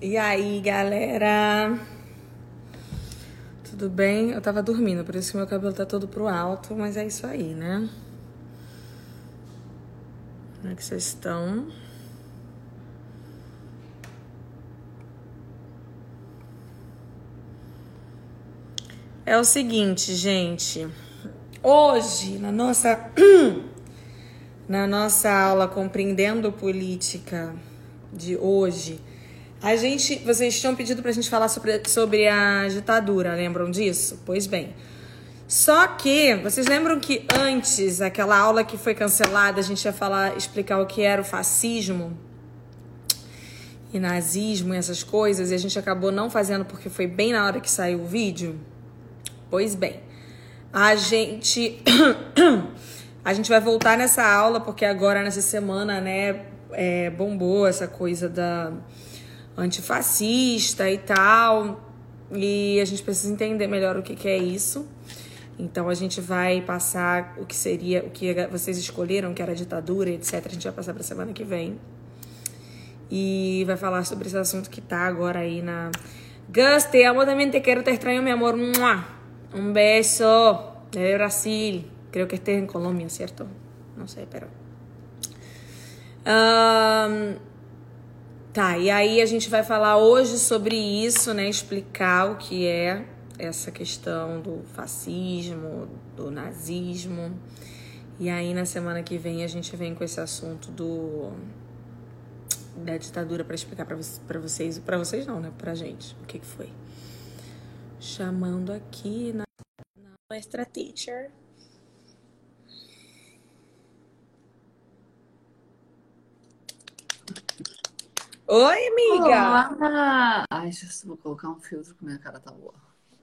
E aí, galera? Tudo bem? Eu tava dormindo, por isso que meu cabelo tá todo pro alto, mas é isso aí, né? Como é que vocês estão? É o seguinte, gente. Hoje, na nossa na nossa aula compreendendo política de hoje, a gente, vocês tinham pedido pra gente falar sobre, sobre a ditadura, lembram disso? Pois bem. Só que, vocês lembram que antes, aquela aula que foi cancelada, a gente ia falar, explicar o que era o fascismo e nazismo e essas coisas, e a gente acabou não fazendo porque foi bem na hora que saiu o vídeo? Pois bem, a gente a gente vai voltar nessa aula porque agora nessa semana, né, é, bombou essa coisa da antifascista e tal. E a gente precisa entender melhor o que, que é isso. Então a gente vai passar o que seria, o que vocês escolheram, que era ditadura, etc. A gente vai passar para semana que vem. E vai falar sobre esse assunto que tá agora aí na. Gus, te amo também, te quero, te extraño, mi amor. Um beijo. De Brasil. Creo que estés en Colombia, ¿cierto? No sé, pero. Um, Tá, e aí a gente vai falar hoje sobre isso, né? Explicar o que é essa questão do fascismo, do nazismo. E aí na semana que vem a gente vem com esse assunto do da ditadura para explicar para vocês, para vocês não, né, pra gente, o que que foi. Chamando aqui na, na extra teacher. Oi, amiga! Olá! Ai, vou colocar um filtro que minha cara tá boa.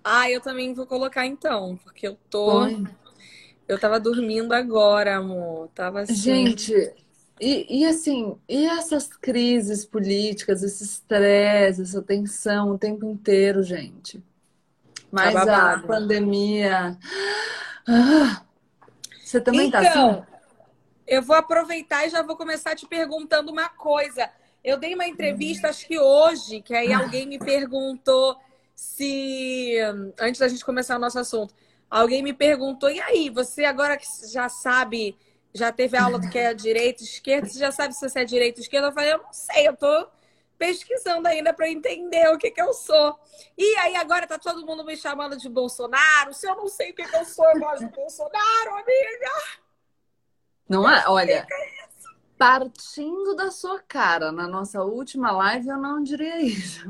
Ah, eu também vou colocar então, porque eu tô. Oi. Eu tava dormindo agora, amor. Tava assim. Gente, e, e assim, e essas crises políticas, esse estresse, essa tensão o tempo inteiro, gente? Mas tá a pandemia. Ah, você também então, tá assim? Eu vou aproveitar e já vou começar te perguntando uma coisa. Eu dei uma entrevista, acho que hoje, que aí alguém me perguntou se. Antes da gente começar o nosso assunto, alguém me perguntou: e aí, você agora que já sabe, já teve aula do que é direita e esquerda, você já sabe se você é direita ou esquerda? Eu falei: eu não sei, eu tô pesquisando ainda para entender o que, que eu sou. E aí agora tá todo mundo me chamando de Bolsonaro. Se eu não sei o que, que eu sou, eu gosto de Bolsonaro, amiga. Não é? Olha, partindo da sua cara na nossa última live, eu não diria isso.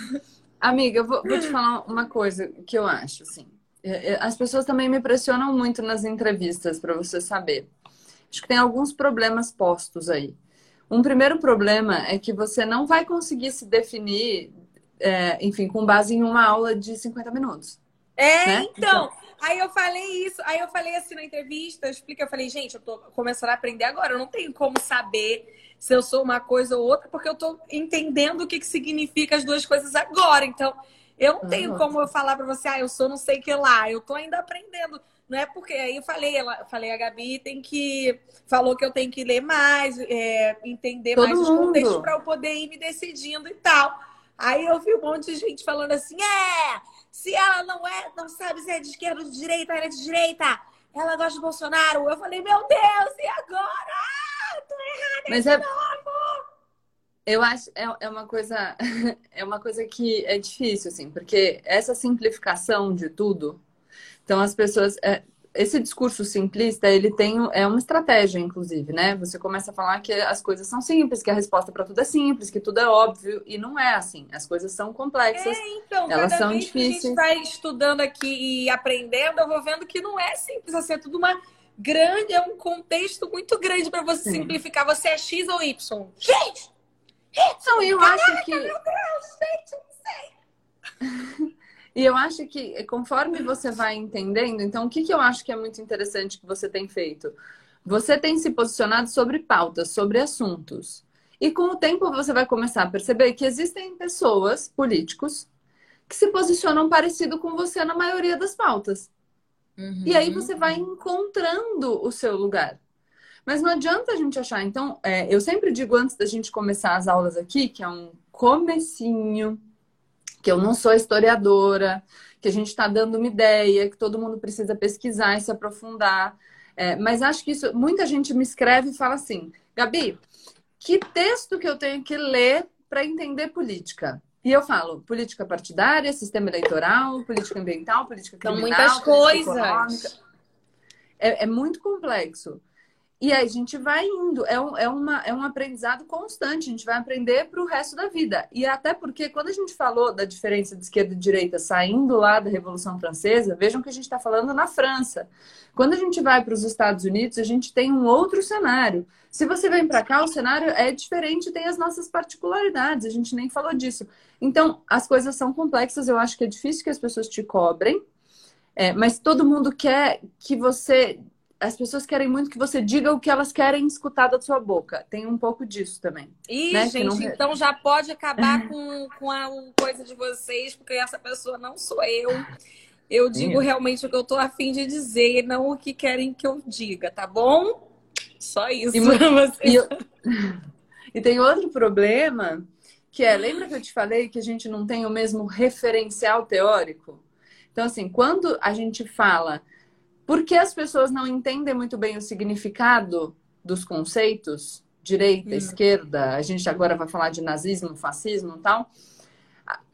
Amiga, eu vou, vou, te falar uma coisa que eu acho, assim. É, é, as pessoas também me pressionam muito nas entrevistas, para você saber. Acho que tem alguns problemas postos aí. Um primeiro problema é que você não vai conseguir se definir, é, enfim, com base em uma aula de 50 minutos. É, né? então, então, Aí eu falei isso, aí eu falei assim na entrevista, eu expliquei, eu falei, gente, eu tô começando a aprender agora, eu não tenho como saber se eu sou uma coisa ou outra, porque eu tô entendendo o que, que significa as duas coisas agora. Então, eu não tenho como eu falar para você, ah, eu sou não sei que lá, eu tô ainda aprendendo. Não é porque aí eu falei, ela, falei, a Gabi tem que. Falou que eu tenho que ler mais, é, entender Todo mais mundo. os contextos para eu poder ir me decidindo e tal. Aí eu vi um monte de gente falando assim, é, se ela não é, não sabe se é de esquerda ou de direita, ela é de direita. Ela gosta de Bolsonaro. Eu falei, meu Deus, e agora? tô errada Mas é... novo. Eu acho é, é uma coisa é uma coisa que é difícil assim, porque essa simplificação de tudo, então as pessoas é, esse discurso simplista, ele tem é uma estratégia, inclusive, né? Você começa a falar que as coisas são simples, que a resposta para tudo é simples, que tudo é óbvio e não é assim. As coisas são complexas. É, então, elas são vez difíceis. que a gente vai estudando aqui e aprendendo, eu vou vendo que não é simples, assim, é tudo uma grande, é um contexto muito grande para você Sim. simplificar. Você é X ou Y? Gente! Não, eu Caraca, acho que meu Deus, gente, não sei. E eu acho que conforme você vai entendendo, então o que, que eu acho que é muito interessante que você tem feito? Você tem se posicionado sobre pautas, sobre assuntos. E com o tempo você vai começar a perceber que existem pessoas, políticos, que se posicionam parecido com você na maioria das pautas. Uhum. E aí você vai encontrando o seu lugar. Mas não adianta a gente achar. Então, é, eu sempre digo antes da gente começar as aulas aqui, que é um comecinho, que eu não sou historiadora, que a gente está dando uma ideia, que todo mundo precisa pesquisar e se aprofundar. É, mas acho que isso, muita gente me escreve e fala assim, Gabi, que texto que eu tenho que ler para entender política? E eu falo política partidária, sistema eleitoral, política ambiental, política criminal, São muitas coisas. É, é, muito complexo. E aí a gente vai indo, é um, é, uma, é um aprendizado constante, a gente vai aprender para o resto da vida. E até porque quando a gente falou da diferença de esquerda e direita saindo lá da Revolução Francesa, vejam que a gente está falando na França. Quando a gente vai para os Estados Unidos, a gente tem um outro cenário. Se você vem para cá, o cenário é diferente, tem as nossas particularidades, a gente nem falou disso. Então, as coisas são complexas, eu acho que é difícil que as pessoas te cobrem, é, mas todo mundo quer que você. As pessoas querem muito que você diga o que elas querem escutar da sua boca. Tem um pouco disso também. Ih, né? gente, não... então já pode acabar com, com a coisa de vocês, porque essa pessoa não sou eu. Eu digo Sim. realmente o que eu tô afim de dizer, não o que querem que eu diga, tá bom? Só isso. E, e, e tem outro problema, que é, lembra que eu te falei que a gente não tem o mesmo referencial teórico? Então, assim, quando a gente fala por que as pessoas não entendem muito bem o significado dos conceitos, direita, hum. esquerda, a gente agora vai falar de nazismo, fascismo e tal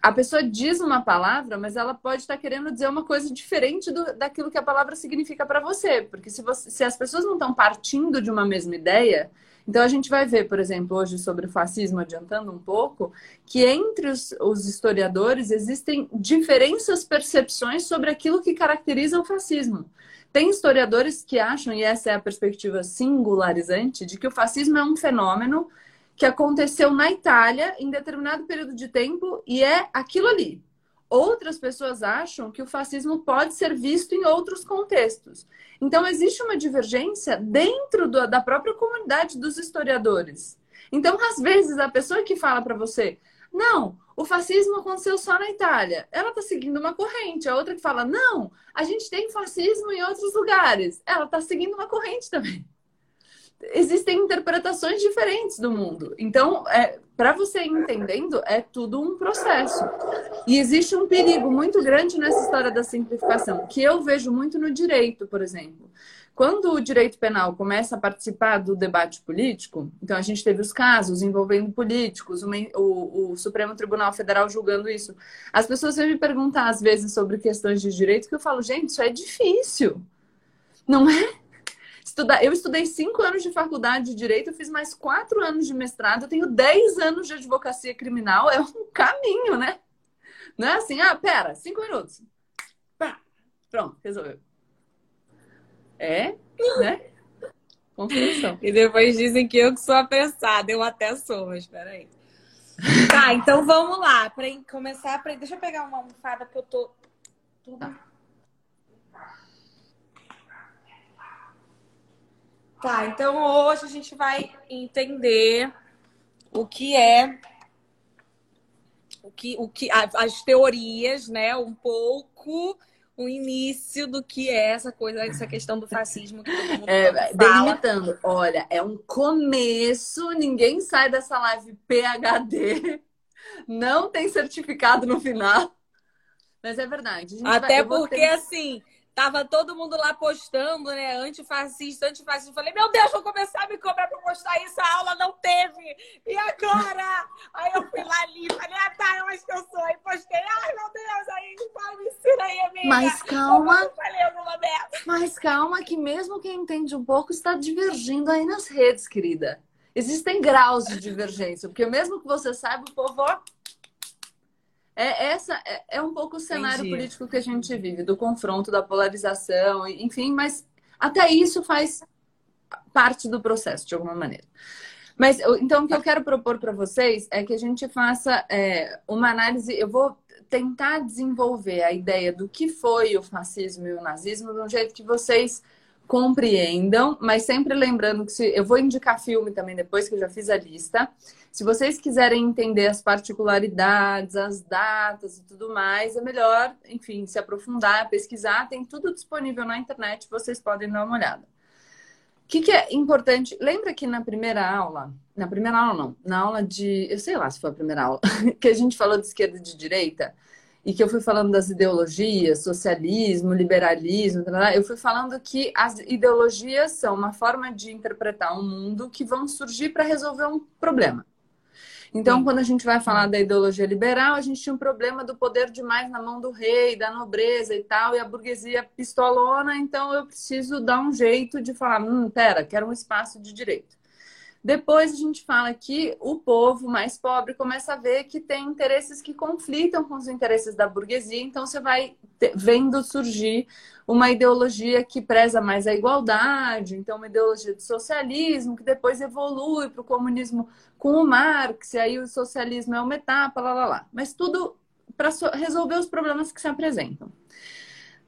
a pessoa diz uma palavra, mas ela pode estar querendo dizer uma coisa diferente do, daquilo que a palavra significa para você. Porque se, você, se as pessoas não estão partindo de uma mesma ideia, então a gente vai ver, por exemplo, hoje sobre o fascismo, adiantando um pouco, que entre os, os historiadores existem diferentes percepções sobre aquilo que caracteriza o fascismo. Tem historiadores que acham, e essa é a perspectiva singularizante, de que o fascismo é um fenômeno que aconteceu na Itália em determinado período de tempo e é aquilo ali. Outras pessoas acham que o fascismo pode ser visto em outros contextos. Então, existe uma divergência dentro do, da própria comunidade dos historiadores. Então, às vezes, a pessoa que fala para você, não, o fascismo aconteceu só na Itália, ela está seguindo uma corrente. A outra que fala, não, a gente tem fascismo em outros lugares, ela está seguindo uma corrente também existem interpretações diferentes do mundo. Então, é, para você entendendo, é tudo um processo. E existe um perigo muito grande nessa história da simplificação, que eu vejo muito no direito, por exemplo. Quando o direito penal começa a participar do debate político, então a gente teve os casos envolvendo políticos, o, o Supremo Tribunal Federal julgando isso. As pessoas vêm me perguntar, às vezes, sobre questões de direito, que eu falo, gente, isso é difícil. Não é? Estudar, eu estudei cinco anos de faculdade de direito, fiz mais quatro anos de mestrado, tenho dez anos de advocacia criminal, é um caminho, né? Não é assim, ah, pera, cinco minutos. Pá, pronto, resolveu. É, né? Construção. E depois dizem que eu que sou apressada, eu até sou, mas peraí. Tá, então vamos lá. Para começar, pra... deixa eu pegar uma almofada que eu tô. Tá. Tá, então hoje a gente vai entender o que é o que, o que as teorias, né, um pouco o início do que é essa coisa, essa questão do fascismo que todo mundo é, Delimitando, olha, é um começo, ninguém sai dessa live PhD, não tem certificado no final. Mas é verdade. Até vai, porque, ter... assim, Tava todo mundo lá postando, né? Antifascista, antifascista. Eu falei, meu Deus, vou começar a me cobrar pra postar isso. A aula não teve. E agora? Aí eu fui lá ali, falei, ah, tá, eu acho que eu sou. Aí postei, ai, meu Deus, aí vai, me ensina aí, amiga. Mas calma. Mas calma, que mesmo quem entende um pouco está divergindo aí nas redes, querida. Existem graus de divergência, porque mesmo que você saiba, o povo, é, essa é, é um pouco o cenário Entendi. político que a gente vive, do confronto, da polarização, enfim, mas até isso faz parte do processo, de alguma maneira. Mas então o que eu quero propor para vocês é que a gente faça é, uma análise. Eu vou tentar desenvolver a ideia do que foi o fascismo e o nazismo de um jeito que vocês compreendam, mas sempre lembrando que se, eu vou indicar filme também depois que eu já fiz a lista. Se vocês quiserem entender as particularidades, as datas e tudo mais, é melhor, enfim, se aprofundar, pesquisar, tem tudo disponível na internet, vocês podem dar uma olhada. Que, que é importante? Lembra que na primeira aula, na primeira aula não, na aula de, eu sei lá se foi a primeira aula, que a gente falou de esquerda e de direita, e que eu fui falando das ideologias, socialismo, liberalismo, eu fui falando que as ideologias são uma forma de interpretar um mundo que vão surgir para resolver um problema. Então, Sim. quando a gente vai falar da ideologia liberal, a gente tinha um problema do poder demais na mão do rei, da nobreza e tal, e a burguesia pistolona, então eu preciso dar um jeito de falar, hum, pera, quero um espaço de direito. Depois a gente fala que o povo mais pobre começa a ver que tem interesses que conflitam com os interesses da burguesia, então você vai vendo surgir uma ideologia que preza mais a igualdade, então uma ideologia de socialismo, que depois evolui para o comunismo com o Marx, e aí o socialismo é uma etapa, lá, lá, lá. Mas tudo para resolver os problemas que se apresentam.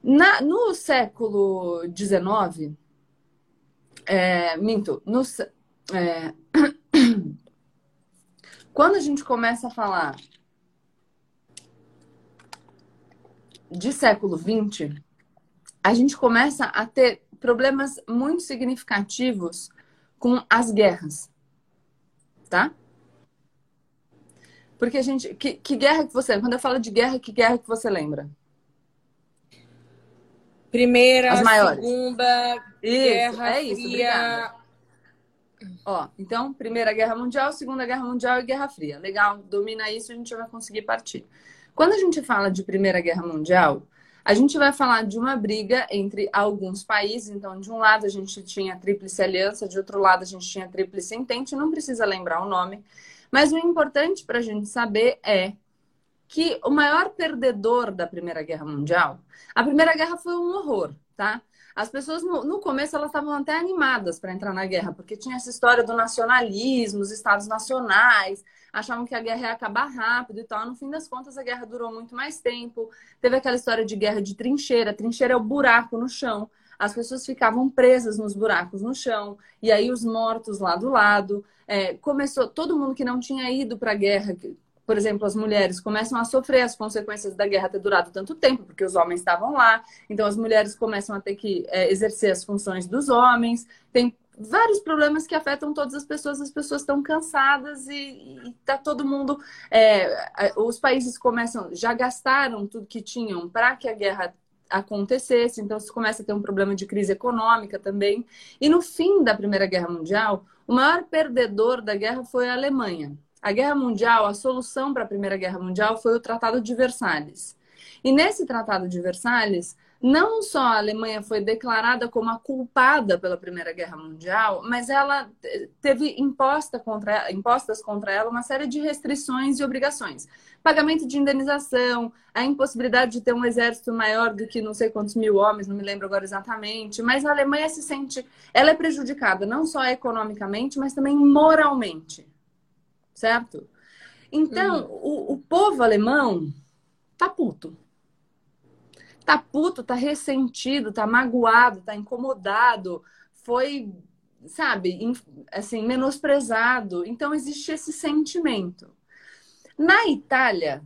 Na, no século XIX, é, minto, no, é... Quando a gente começa a falar de século XX, a gente começa a ter problemas muito significativos com as guerras, tá? Porque a gente. Que, que guerra que você. Quando eu falo de guerra, que guerra que você lembra? Primeira, As maiores. segunda, isso, guerra é isso, fria, obrigada. Ó, então, Primeira Guerra Mundial, Segunda Guerra Mundial e Guerra Fria. Legal, domina isso, a gente vai conseguir partir. Quando a gente fala de Primeira Guerra Mundial, a gente vai falar de uma briga entre alguns países. Então, de um lado a gente tinha a Tríplice Aliança, de outro lado a gente tinha a Tríplice Entente, não precisa lembrar o nome. Mas o importante para a gente saber é que o maior perdedor da Primeira Guerra Mundial, a Primeira Guerra foi um horror, tá? As pessoas, no, começo, elas estavam até animadas para entrar na guerra, porque tinha essa história do nacionalismo, os estados nacionais, achavam que a guerra ia acabar rápido e tal. No fim das contas, a guerra durou muito mais tempo. Teve aquela história de guerra de trincheira. Trincheira é o buraco no chão. As pessoas ficavam presas nos buracos no chão, e aí os mortos lá do lado. É, começou todo mundo que não tinha ido para a guerra, por exemplo, as mulheres começam a sofrer as consequências da guerra ter durado tanto tempo, porque os homens estavam lá. Então, as mulheres começam a ter que é, exercer as funções dos homens. Tem vários problemas que afetam todas as pessoas. As pessoas estão cansadas e, está todo mundo. É, os países começam, já gastaram tudo que tinham para que a guerra acontecesse, então se começa a ter um problema de crise econômica também. E no fim da Primeira Guerra Mundial, o maior perdedor da guerra foi a Alemanha. A Guerra Mundial, a solução para a Primeira Guerra Mundial foi o Tratado de Versalhes. E nesse Tratado de Versalhes, não só a Alemanha foi declarada como a culpada pela Primeira Guerra Mundial, mas ela teve imposta contra, impostas contra ela uma série de restrições e obrigações. Pagamento de indenização, a impossibilidade de ter um exército maior do que não sei quantos mil homens, não me lembro agora exatamente, mas a Alemanha se sente, ela é prejudicada não só economicamente, mas também moralmente certo? Então, hum. o, o povo alemão tá puto. Tá puto, tá ressentido, tá magoado, tá incomodado, foi, sabe, assim, menosprezado. Então, existe esse sentimento. Na Itália,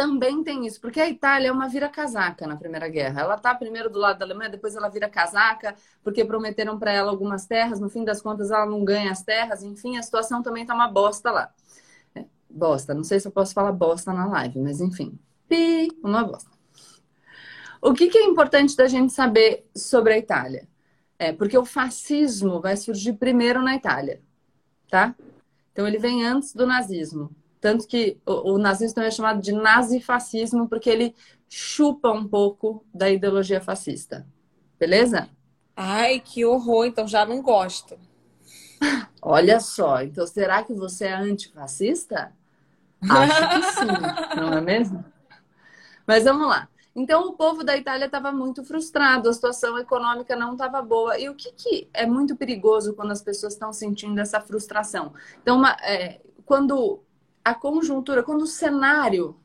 também tem isso, porque a Itália é uma vira-casaca na Primeira Guerra. Ela tá primeiro do lado da Alemanha, depois ela vira casaca, porque prometeram para ela algumas terras, no fim das contas ela não ganha as terras, enfim, a situação também tá uma bosta lá. É, bosta, não sei se eu posso falar bosta na live, mas enfim. Pi, uma bosta. O que, que é importante da gente saber sobre a Itália? É porque o fascismo vai surgir primeiro na Itália, tá? Então ele vem antes do nazismo. Tanto que o, o nazismo também é chamado de nazifascismo, porque ele chupa um pouco da ideologia fascista. Beleza? Ai, que horror! Então já não gosto. Olha só, então será que você é antifascista? Acho que sim, não é mesmo? Mas vamos lá. Então, o povo da Itália estava muito frustrado, a situação econômica não estava boa. E o que, que, é muito perigoso quando as pessoas estão sentindo essa frustração? Então, uma, é, quando a conjuntura, quando o cenário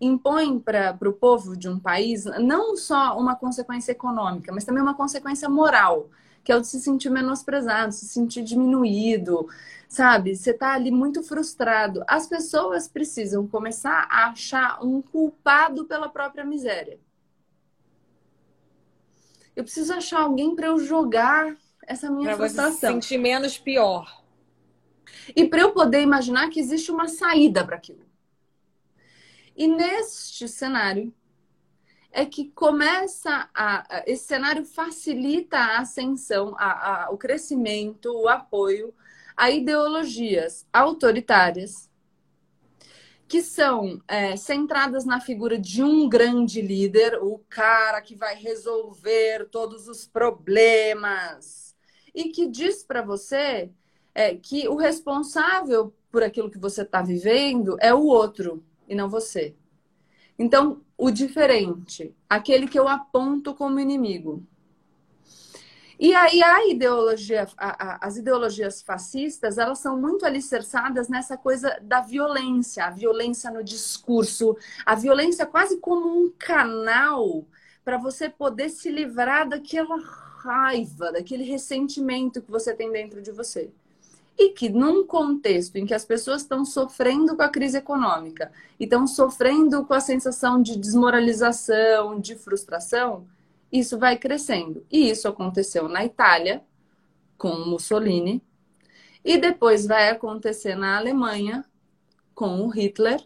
impõe para o povo de um país não só uma consequência econômica, mas também uma consequência moral, que é o de se sentir menosprezado, se sentir diminuído, sabe? Você está ali muito frustrado. As pessoas precisam começar a achar um culpado pela própria miséria. Eu preciso achar alguém para eu jogar essa minha pra frustração. Você se sentir menos pior. E para eu poder imaginar que existe uma saída para aquilo. E neste cenário é que começa a, esse cenário facilita a ascensão, a, a, o crescimento, o apoio a ideologias autoritárias que são é, centradas na figura de um grande líder, o cara que vai resolver todos os problemas e que diz para você é, que o responsável por aquilo que você está vivendo é o outro e não você. Então, o diferente, aquele que eu aponto como inimigo. E aí a ideologia, a, a, as ideologias fascistas, elas são muito alicerçadas nessa coisa da violência, a violência no discurso, a violência quase como um canal para você poder se livrar daquela raiva, daquele ressentimento que você tem dentro de você. E que num contexto em que as pessoas estão sofrendo com a crise econômica e estão sofrendo com a sensação de desmoralização, de frustração, isso vai crescendo. E isso aconteceu na Itália, com Mussolini, e depois vai acontecer na Alemanha, com o Hitler,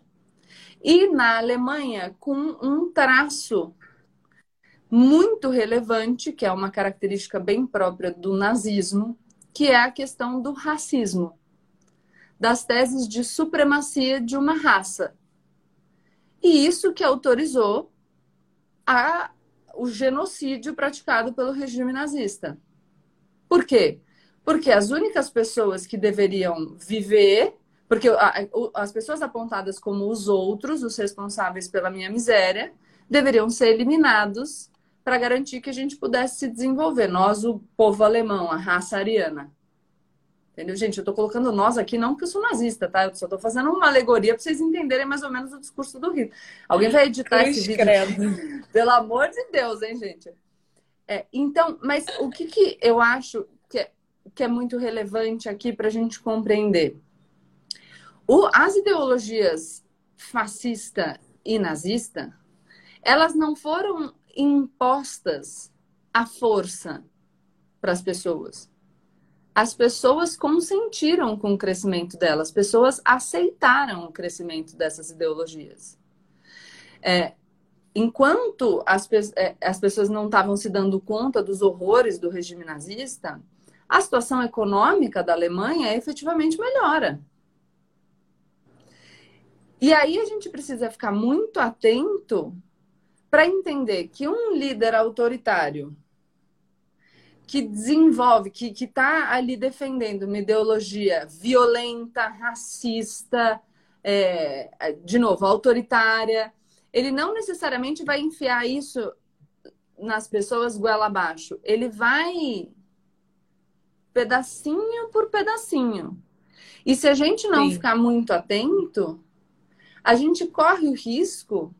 e na Alemanha, com um traço muito relevante, que é uma característica bem própria do nazismo, que é a questão do racismo, das teses de supremacia de uma raça. E isso que autorizou a o genocídio praticado pelo regime nazista. Por quê? Porque as únicas pessoas que deveriam viver, porque as pessoas apontadas como os outros, os responsáveis pela minha miséria, deveriam ser eliminados para garantir que a gente pudesse se desenvolver. Nós, o povo alemão, a raça ariana. Entendeu, gente? Eu estou colocando nós aqui não porque eu sou nazista, tá? Eu só estou fazendo uma alegoria para vocês entenderem mais ou menos o discurso do Rio. Alguém vai editar Cruz esse vídeo? Credo. Pelo amor de Deus, hein, gente? É, então, mas o que, que eu acho que é, que é muito relevante aqui para a gente compreender? O, as ideologias fascista e nazista, elas não foram impostas à força para as pessoas as pessoas consentiram com o crescimento delas, as pessoas aceitaram o crescimento dessas ideologias. É, enquanto as, é, as pessoas não estavam se dando conta dos horrores do regime nazista, a situação econômica da Alemanha efetivamente melhora. E aí a gente precisa ficar muito atento para entender que um líder autoritário que desenvolve, que está ali defendendo uma ideologia violenta, racista, é, de novo, autoritária, ele não necessariamente vai enfiar isso nas pessoas goela abaixo. Ele vai pedacinho por pedacinho. E se a gente não Sim. ficar muito atento, a gente corre o risco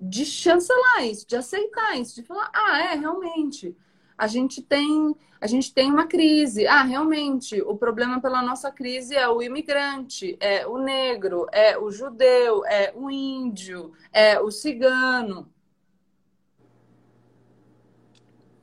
de chancelar isso, de aceitar isso, de falar, ah, é, realmente a gente tem a gente tem uma crise. Ah, realmente, o problema pela nossa crise é o imigrante, é o negro, é o judeu, é o índio, é o cigano.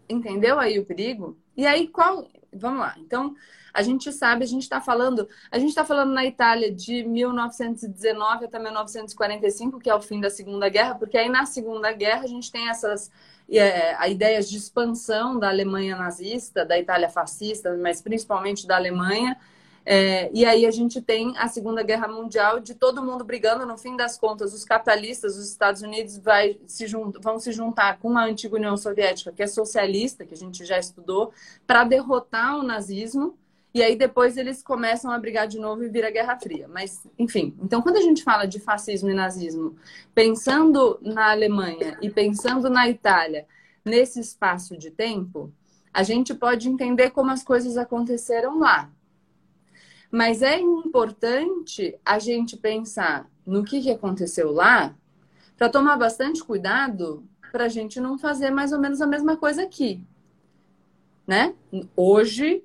Entendeu aí o perigo? E aí qual? Vamos lá. Então, a gente sabe, a gente está falando, a gente está falando na Itália de 1919 até 1945, que é o fim da Segunda Guerra, porque aí na Segunda Guerra a gente tem essas é, ideias de expansão da Alemanha nazista, da Itália fascista, mas principalmente da Alemanha. É, e aí a gente tem a Segunda Guerra Mundial de todo mundo brigando, no fim das contas, os capitalistas, os Estados Unidos vai se vão se juntar com a antiga União Soviética, que é socialista, que a gente já estudou, para derrotar o nazismo e aí depois eles começam a brigar de novo e vira Guerra Fria. Mas, enfim, então quando a gente fala de fascismo e nazismo, pensando na Alemanha e pensando na Itália, nesse espaço de tempo, a gente pode entender como as coisas aconteceram lá. Mas é importante a gente pensar no que, que aconteceu lá para tomar bastante cuidado para a gente não fazer mais ou menos a mesma coisa aqui. Né? Hoje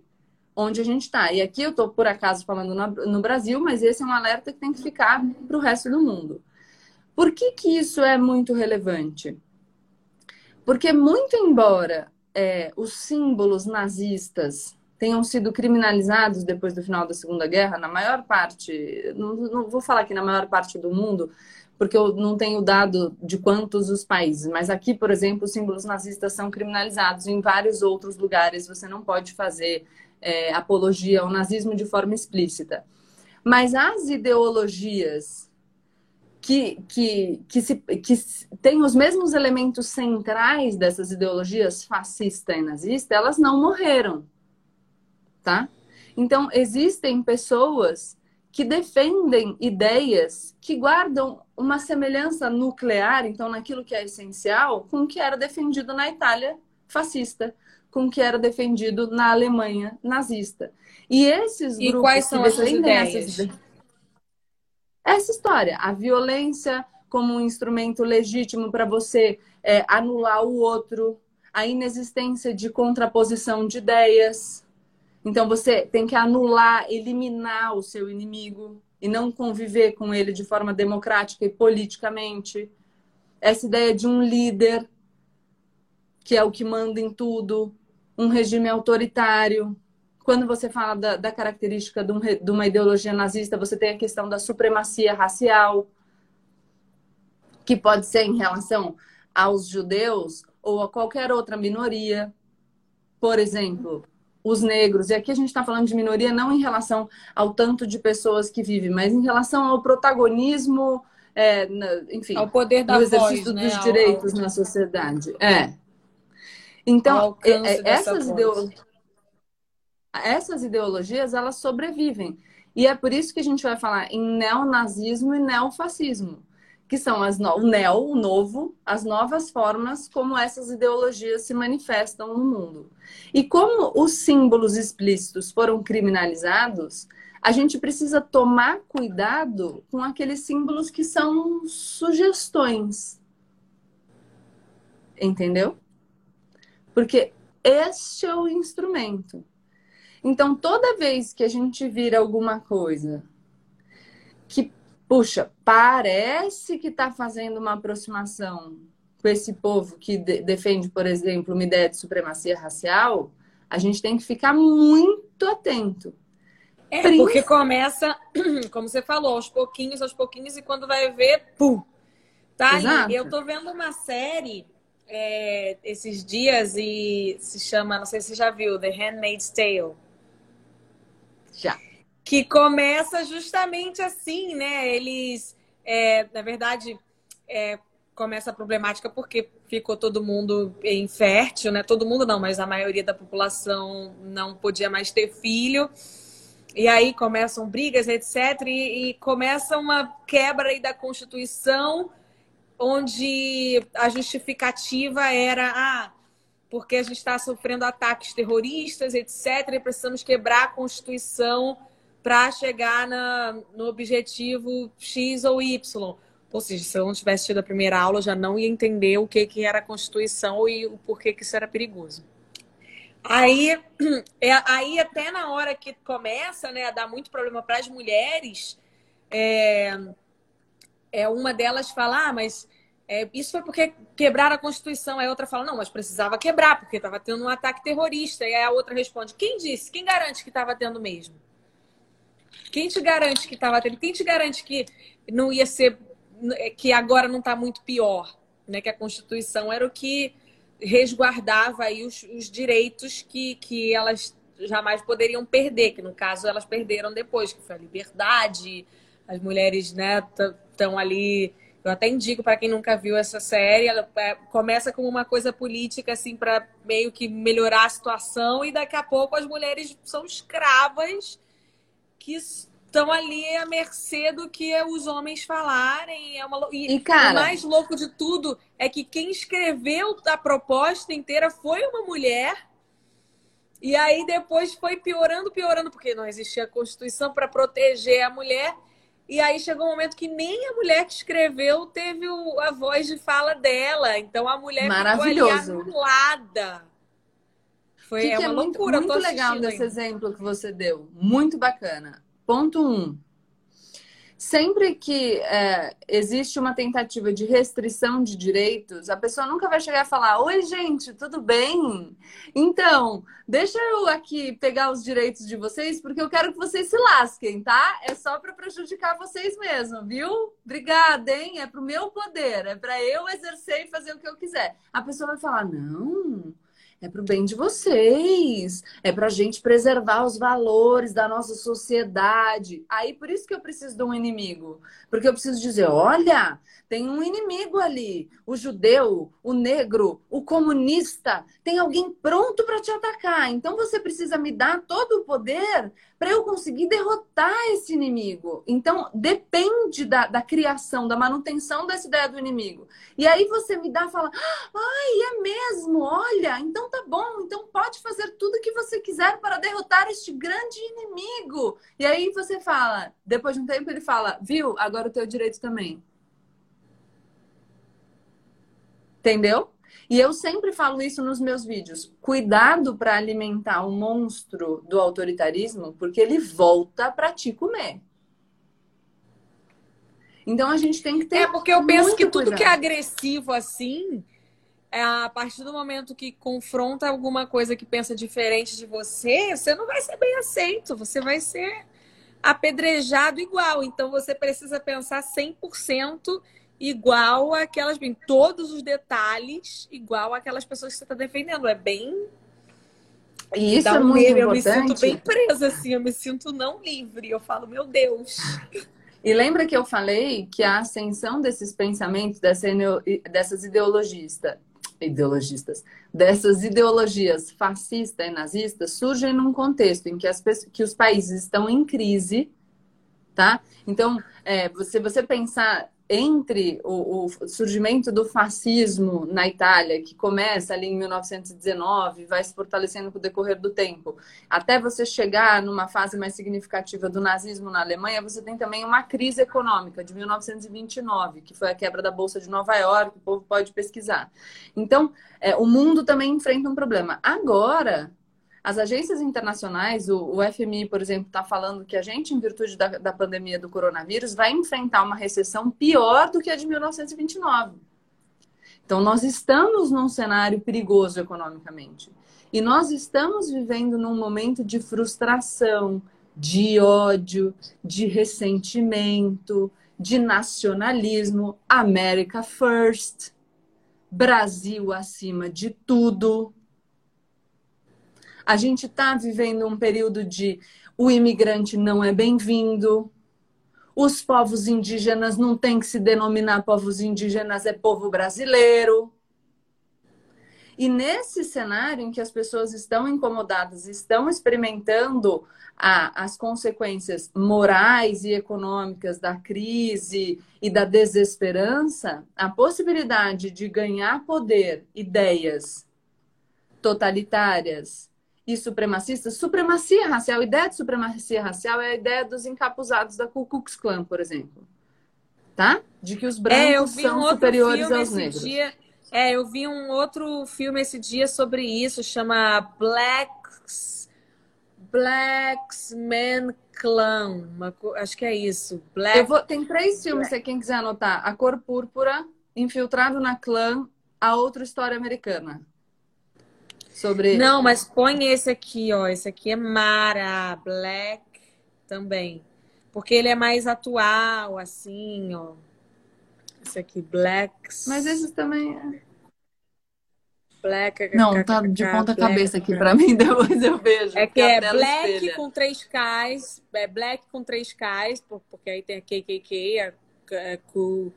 onde a gente está. E aqui eu estou, por acaso, falando no Brasil, mas esse é um alerta que tem que ficar para o resto do mundo. Por que, que isso é muito relevante? Porque, muito embora é, os símbolos nazistas tenham sido criminalizados depois do final da Segunda Guerra, na maior parte, não, não vou falar que na maior parte do mundo, porque eu não tenho dado de quantos os países, mas aqui, por exemplo, os símbolos nazistas são criminalizados. Em vários outros lugares você não pode fazer é, apologia ao nazismo de forma explícita. Mas as ideologias que, que, que, se, que têm os mesmos elementos centrais dessas ideologias fascista e nazista, elas não morreram, tá? Então, existem pessoas que defendem ideias que guardam uma semelhança nuclear, então, naquilo que é essencial, com o que era defendido na Itália fascista, com o que era defendido na Alemanha nazista. E esses e grupos quais são essas ideias? Essa história, a violência como um instrumento legítimo para você é, anular o outro, a inexistência de contraposição de ideias, então você tem que anular, eliminar o seu inimigo e não conviver com ele de forma democrática e politicamente. Essa ideia de um líder que é o que manda em tudo, um regime autoritário. Quando você fala da, da característica de, um, de uma ideologia nazista, você tem a questão da supremacia racial, que pode ser em relação aos judeus ou a qualquer outra minoria. Por exemplo, os negros. E aqui a gente está falando de minoria não em relação ao tanto de pessoas que vivem, mas em relação ao protagonismo, é, na, enfim, ao poder da exercício voz, né? dos direitos ao... na sociedade. É. Então, é, é, essas, ideolo... essas ideologias, elas sobrevivem. E é por isso que a gente vai falar em neonazismo e neofascismo que são as no... o neo, o novo, as novas formas como essas ideologias se manifestam no mundo. E como os símbolos explícitos foram criminalizados, a gente precisa tomar cuidado com aqueles símbolos que são sugestões. Entendeu? Porque este é o instrumento. Então, toda vez que a gente vira alguma coisa puxa, parece que está fazendo uma aproximação com esse povo que de defende, por exemplo, uma ideia de supremacia racial, a gente tem que ficar muito atento. É, porque começa, como você falou, aos pouquinhos, aos pouquinhos, e quando vai ver, pum! Tá Exato. aí. Eu tô vendo uma série é, esses dias e se chama, não sei se você já viu, The Handmaid's Tale. Já que começa justamente assim, né? Eles, é, na verdade, é, começa a problemática porque ficou todo mundo infértil, né? Todo mundo não, mas a maioria da população não podia mais ter filho. E aí começam brigas, etc. E, e começa uma quebra aí da Constituição, onde a justificativa era ah, porque a gente está sofrendo ataques terroristas, etc. E precisamos quebrar a Constituição para chegar na, no objetivo X ou Y. Ou seja, se eu não tivesse tido a primeira aula, eu já não ia entender o que, que era a Constituição e o porquê que isso era perigoso. Aí, é, aí até na hora que começa né, a dar muito problema para as mulheres, é, é uma delas fala, ah, mas é, isso foi porque quebraram a Constituição. Aí a outra fala, não, mas precisava quebrar, porque estava tendo um ataque terrorista. E aí a outra responde, quem disse? Quem garante que estava tendo mesmo? Quem te garante que estava tendo? Quem te garante que não ia ser, que agora não está muito pior? Né? Que a Constituição era o que resguardava aí os, os direitos que, que elas jamais poderiam perder, que no caso elas perderam depois, que foi a liberdade, as mulheres né estão ali. Eu até indico para quem nunca viu essa série, ela é, começa como uma coisa política assim para meio que melhorar a situação e daqui a pouco as mulheres são escravas que estão ali à mercê do que os homens falarem. É uma... E, e cara... o mais louco de tudo é que quem escreveu a proposta inteira foi uma mulher. E aí depois foi piorando, piorando, porque não existia Constituição para proteger a mulher. E aí chegou um momento que nem a mulher que escreveu teve a voz de fala dela. Então a mulher ficou ali anulada. Foi que é, que é uma muito, loucura. Muito legal desse exemplo que você deu. Muito bacana. Ponto um. sempre que é, existe uma tentativa de restrição de direitos, a pessoa nunca vai chegar a falar: Oi, gente, tudo bem? Então, deixa eu aqui pegar os direitos de vocês, porque eu quero que vocês se lasquem, tá? É só para prejudicar vocês mesmo, viu? Obrigada, hein? É pro meu poder, é para eu exercer e fazer o que eu quiser. A pessoa vai falar: Não é para o bem de vocês, é para a gente preservar os valores da nossa sociedade. Aí por isso que eu preciso de um inimigo, porque eu preciso dizer, olha, tem um inimigo ali, o judeu, o negro, o comunista, tem alguém pronto para te atacar. Então você precisa me dar todo o poder para eu conseguir derrotar esse inimigo. Então depende da, da criação, da manutenção dessa ideia do inimigo. E aí você me dá e fala, ai, é mesmo, olha, então tá bom, então pode fazer tudo que você quiser para derrotar este grande inimigo. E aí você fala, depois de um tempo ele fala, viu, agora o teu direito também. Entendeu? E eu sempre falo isso nos meus vídeos. Cuidado para alimentar o monstro do autoritarismo, porque ele volta para te comer. Então a gente tem que ter. É porque eu penso que tudo cuidado. que é agressivo assim, é a partir do momento que confronta alguma coisa que pensa diferente de você, você não vai ser bem aceito, você vai ser apedrejado igual. Então você precisa pensar 100% igual aquelas, bem, todos os detalhes igual aquelas pessoas que você está defendendo. É bem. E isso é um muito Eu me sinto bem presa, assim, eu me sinto não livre. Eu falo, meu Deus. E lembra que eu falei que a ascensão desses pensamentos, dessas ideologistas, ideologistas, dessas ideologias fascistas e nazistas surgem num contexto em que, as, que os países estão em crise, tá? Então, é, você, você pensar entre o, o, surgimento do fascismo na Itália, que começa ali em 1919, vai se fortalecendo com o decorrer do tempo, até você chegar numa fase mais significativa do nazismo na Alemanha, você tem também uma crise econômica de 1929, que foi a quebra da Bolsa de Nova York, o povo pode pesquisar. Então, é, o mundo também enfrenta um problema. Agora, as agências internacionais, o, o FMI, por exemplo, está falando que a gente, em virtude da, da pandemia do coronavírus, vai enfrentar uma recessão pior do que a de 1929. Então, nós estamos num cenário perigoso economicamente. E nós estamos vivendo num momento de frustração, de ódio, de ressentimento, de nacionalismo, America First, Brasil acima de tudo. A gente está vivendo um período de o imigrante não é bem-vindo, os povos indígenas não tem que se denominar povos indígenas, é povo brasileiro. E nesse cenário em que as pessoas estão incomodadas, estão experimentando a, as consequências morais e econômicas da crise e da desesperança, a possibilidade de ganhar poder, ideias totalitárias, e supremacistas, supremacia racial, a ideia de supremacia racial é a ideia dos encapuzados da Ku Klux Klan, por exemplo. Tá? De que os é, brancos é, são um superiores aos negros. Dia, é, eu vi um outro filme esse dia sobre isso, chama Blacks Blacks Man Clan, uma, acho que é isso. Black... Vou, tem três filmes, se quem quiser anotar. A Cor Púrpura, Infiltrado na Clã, A Outra História Americana sobre. Não, mas põe esse aqui, ó. Esse aqui é Mara Black também. Porque ele é mais atual, assim, ó. Esse aqui, Blacks. Mas esses também. É. Black. Não, tá de ponta cabeça aqui para mim, depois eu vejo. É que é Black espelha. com três Ks, é Black com três Ks, porque aí tem a KKK, a, a, Ku,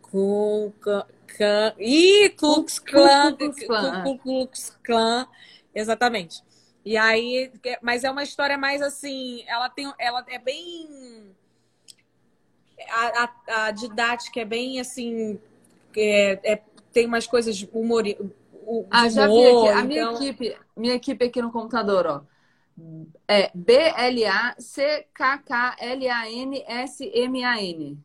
Ku, Klan. Ih, Klux Klan. Ku Klux Klan. Exatamente. E aí, mas é uma história mais assim, ela tem, ela é bem a, a, a didática é bem assim, é, é, tem umas coisas humor, humor ah, já vi aqui. A minha então equipe, minha equipe aqui no computador, ó. É B L A C K K L A N S M A N.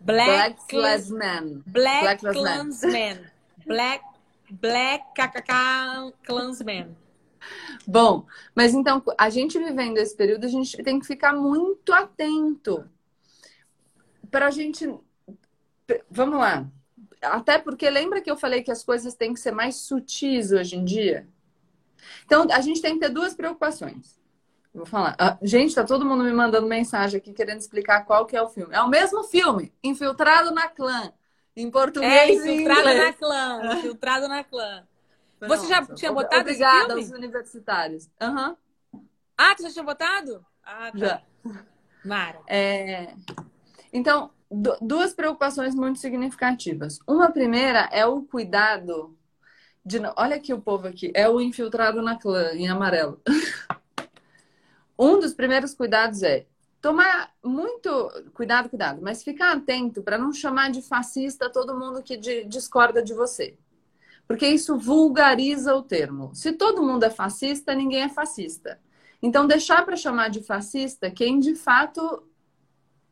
Black, Black Klansman. Black, Black Klansman. Black, Black KKK Klansman. Bom, mas então, a gente vivendo esse período, a gente tem que ficar muito atento. para a gente. Vamos lá. Até porque lembra que eu falei que as coisas têm que ser mais sutis hoje em dia? Então, a gente tem que ter duas preocupações. Vou falar. Ah, gente, tá todo mundo me mandando mensagem aqui querendo explicar qual que é o filme. É o mesmo filme, Infiltrado na Clã. Em português é, Infiltrado na Clã. Infiltrado na Clã. Você já tinha botado Obrigada aos universitários. Uhum. Ah, você já tinha botado? Ah, tá. Já. Mara. É... Então, duas preocupações muito significativas. Uma primeira é o cuidado de... Olha aqui o povo aqui. É o infiltrado na clã, em amarelo. um dos primeiros cuidados é tomar muito cuidado, cuidado, mas ficar atento para não chamar de fascista todo mundo que discorda de você. Porque isso vulgariza o termo. Se todo mundo é fascista, ninguém é fascista. Então, deixar para chamar de fascista quem de fato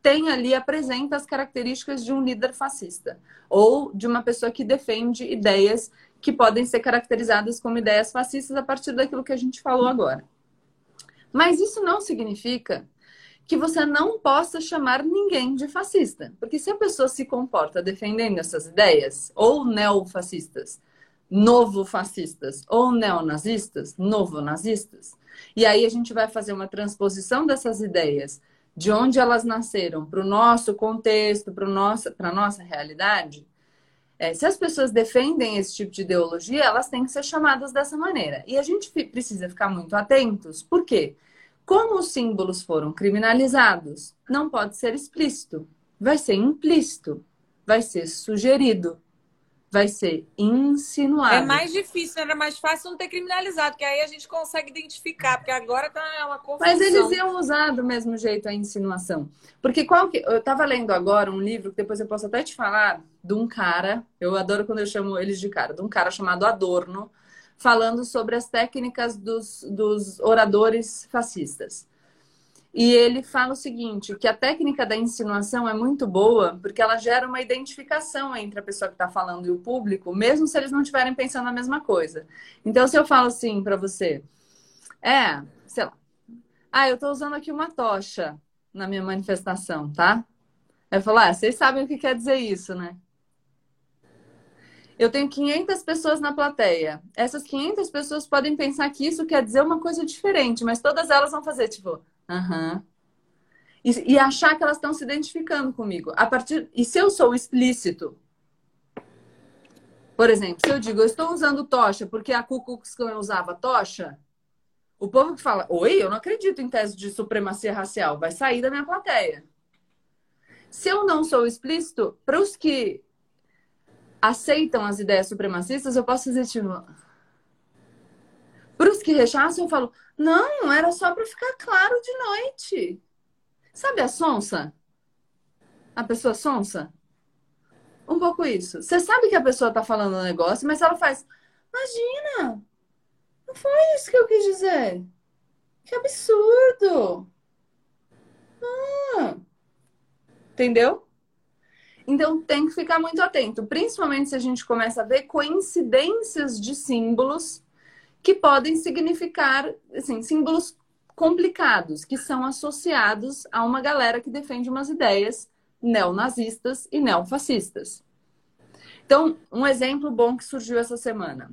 tem ali, apresenta as características de um líder fascista ou de uma pessoa que defende ideias que podem ser caracterizadas como ideias fascistas a partir daquilo que a gente falou agora. Mas isso não significa que você não possa chamar ninguém de fascista, porque se a pessoa se comporta defendendo essas ideias ou neofascistas, novo-fascistas ou neonazistas, novo-nazistas, e aí a gente vai fazer uma transposição dessas ideias de onde elas nasceram para o nosso contexto, para a nossa realidade. É, se as pessoas defendem esse tipo de ideologia, elas têm que ser chamadas dessa maneira. E a gente precisa ficar muito atentos. Por quê? Como os símbolos foram criminalizados, não pode ser explícito. Vai ser implícito. Vai ser sugerido vai ser insinuado. É mais difícil, era mais fácil não ter criminalizado, que aí a gente consegue identificar, porque agora tá uma confusão. Mas eles iam usar do mesmo jeito a insinuação. Porque qual que. Eu tava lendo agora um livro que depois eu posso até te falar de um cara, eu adoro quando eu chamo eles de cara, de um cara chamado Adorno, falando sobre as técnicas dos, dos oradores fascistas. E ele fala o seguinte, que a técnica da insinuação é muito boa porque ela gera uma identificação entre a pessoa que está falando e o público, mesmo se eles não estiverem pensando a mesma coisa. Então, se eu falo assim para você, é, sei lá, ah, eu estou usando aqui uma tocha na minha manifestação, tá? Eu falo, ah, vocês sabem o que quer dizer isso, né? Eu tenho 500 pessoas na plateia. Essas 500 pessoas podem pensar que isso quer dizer uma coisa diferente, mas todas elas vão fazer, tipo, Uhum. E, e, achar que elas estão se identificando comigo. A partir E se eu sou explícito? Por exemplo, se eu digo, eu estou usando tocha porque a Ku Klux usava tocha, o povo que fala, oi, eu não acredito em tese de supremacia racial, vai sair da minha plateia. Se eu não sou explícito, para os que aceitam as ideias supremacistas, eu posso dizer, tipo, para os que rechaçam, eu falo, não, era só para ficar claro de noite. Sabe a sonsa? A pessoa sonsa? Um pouco isso. Você sabe que a pessoa tá falando um negócio, mas ela faz, imagina, não foi isso que eu quis dizer. Que absurdo. Ah. Entendeu? Então tem que ficar muito atento, principalmente se a gente começa a ver coincidências de símbolos que podem significar assim, símbolos complicados, que são associados a uma galera que defende umas ideias neonazistas e neofascistas. Então, um exemplo bom que surgiu essa semana.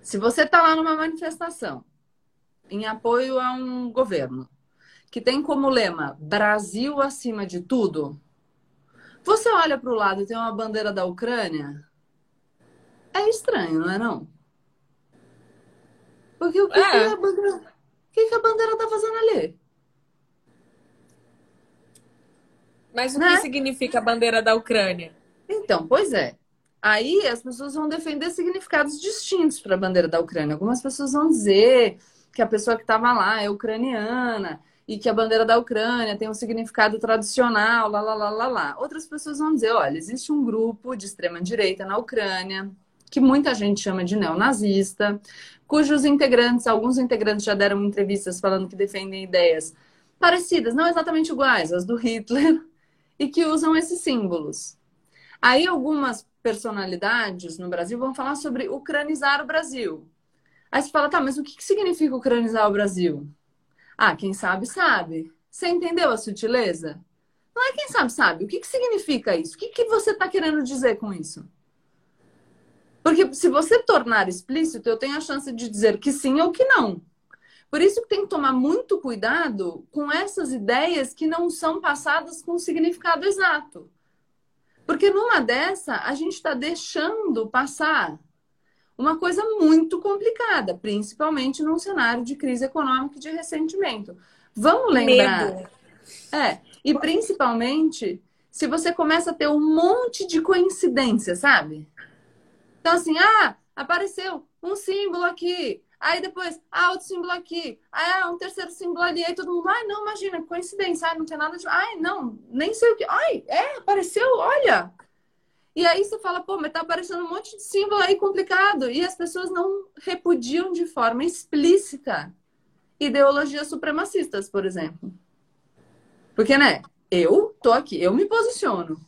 Se você está lá numa manifestação em apoio a um governo que tem como lema Brasil acima de tudo, você olha para o lado e tem uma bandeira da Ucrânia, é estranho, não é não? Porque o que, é. que, a, bandeira, o que, que a bandeira tá fazendo ali? Mas o né? que significa a bandeira da Ucrânia? Então, pois é. Aí as pessoas vão defender significados distintos para a bandeira da Ucrânia. Algumas pessoas vão dizer que a pessoa que estava lá é ucraniana e que a bandeira da Ucrânia tem um significado tradicional, lá, lá, lá, lá, lá. Outras pessoas vão dizer, olha, existe um grupo de extrema direita na Ucrânia que muita gente chama de neonazista, cujos integrantes, alguns integrantes já deram entrevistas falando que defendem ideias parecidas, não exatamente iguais às do Hitler, e que usam esses símbolos. Aí algumas personalidades no Brasil vão falar sobre ucranizar o Brasil. Aí você fala, tá, mas o que significa ucranizar o Brasil? Ah, quem sabe, sabe. Você entendeu a sutileza? Não é quem sabe, sabe. O que, que significa isso? O que, que você está querendo dizer com isso? Porque se você tornar explícito, eu tenho a chance de dizer que sim ou que não. Por isso que tem que tomar muito cuidado com essas ideias que não são passadas com significado exato. Porque numa dessa, a gente está deixando passar uma coisa muito complicada, principalmente num cenário de crise econômica e de ressentimento. Vamos lembrar. Medo. É, e principalmente se você começa a ter um monte de coincidência, sabe? Então, assim, ah, apareceu um símbolo aqui, Aí depois, ah, outro símbolo aqui. Ah, um terceiro símbolo ali. Aí todo mundo, ai, não, imagina, coincidência. Ai, não tem nada de. Ai, não, nem sei o que. Ai, é, apareceu, olha. E aí você fala, pô, mas tá aparecendo um monte de símbolo aí complicado. E as pessoas não repudiam de forma explícita ideologias supremacistas, por exemplo. Porque, né, eu tô aqui, eu me posiciono.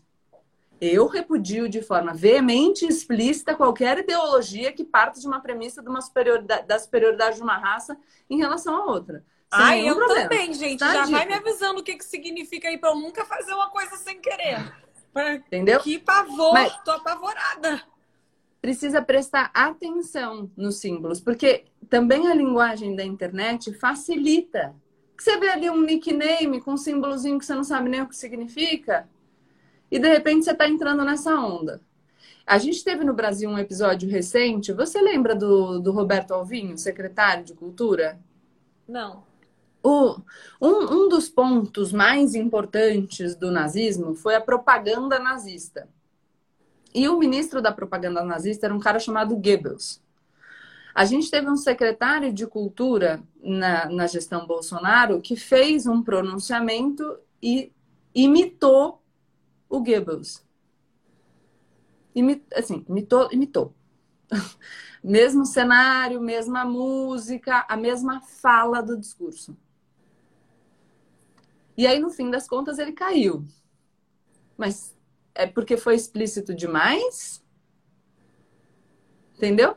Eu repudio de forma veemente e explícita qualquer ideologia que parte de uma premissa de uma superioridade, da superioridade de uma raça em relação à outra. Ai, eu problema. também, gente. Tá Já vai me avisando o que, que significa aí para eu nunca fazer uma coisa sem querer. Entendeu? Que pavor, Mas... tô apavorada. Precisa prestar atenção nos símbolos, porque também a linguagem da internet facilita. Você vê ali um nickname com um símbolozinho que você não sabe nem o que significa, e de repente você está entrando nessa onda. A gente teve no Brasil um episódio recente. Você lembra do, do Roberto Alvinho, secretário de Cultura? Não. O, um, um dos pontos mais importantes do nazismo foi a propaganda nazista. E o ministro da propaganda nazista era um cara chamado Goebbels. A gente teve um secretário de cultura na, na gestão Bolsonaro que fez um pronunciamento e imitou o Goebbels. Imit, assim, imitou, imitou. Mesmo cenário, mesma música, a mesma fala do discurso. E aí, no fim das contas, ele caiu. Mas é porque foi explícito demais? Entendeu?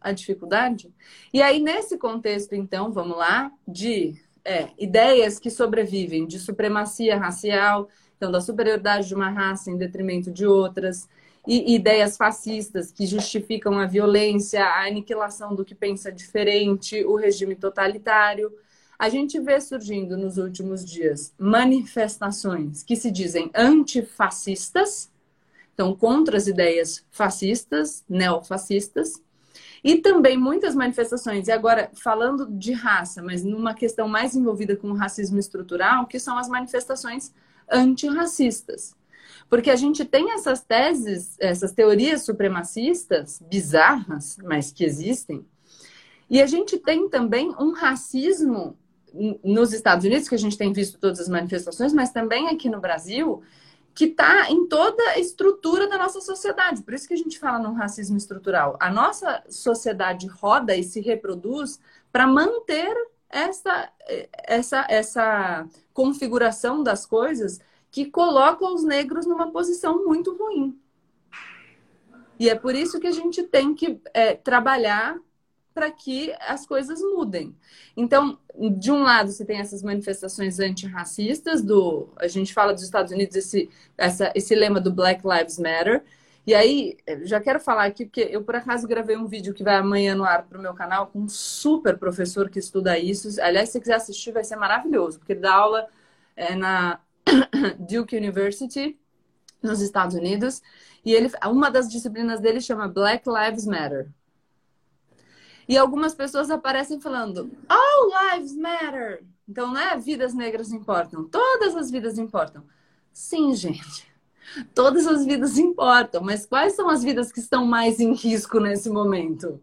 A dificuldade? E aí, nesse contexto, então, vamos lá, de é, ideias que sobrevivem de supremacia racial, então, da superioridade de uma raça em detrimento de outras, e ideias fascistas que justificam a violência, a aniquilação do que pensa diferente, o regime totalitário. A gente vê surgindo nos últimos dias manifestações que se dizem antifascistas, então contra as ideias fascistas, neofascistas, e também muitas manifestações, e agora falando de raça, mas numa questão mais envolvida com o racismo estrutural, que são as manifestações antirracistas. Porque a gente tem essas teses, essas teorias supremacistas bizarras, mas que existem, e a gente tem também um racismo nos Estados Unidos, que a gente tem visto todas as manifestações, mas também aqui no Brasil, que está em toda a estrutura da nossa sociedade. Por isso que a gente fala num racismo estrutural. A nossa sociedade roda e se reproduz para manter essa, essa, essa configuração das coisas que coloca os negros numa posição muito ruim. E é por isso que a gente tem que é, trabalhar para que as coisas mudem. Então, de um lado, você tem essas manifestações antirracistas, do, a gente fala dos Estados Unidos, esse, essa, esse lema do Black Lives Matter, e aí, já quero falar aqui, porque eu por acaso gravei um vídeo que vai amanhã no ar para o meu canal com um super professor que estuda isso. Aliás, se quiser assistir, vai ser maravilhoso, porque dá aula é, na Duke University, nos Estados Unidos. E ele, uma das disciplinas dele chama Black Lives Matter. E algumas pessoas aparecem falando, All lives matter. Então, né? Vidas negras importam. Todas as vidas importam. Sim, gente. Todas as vidas importam, mas quais são as vidas que estão mais em risco nesse momento?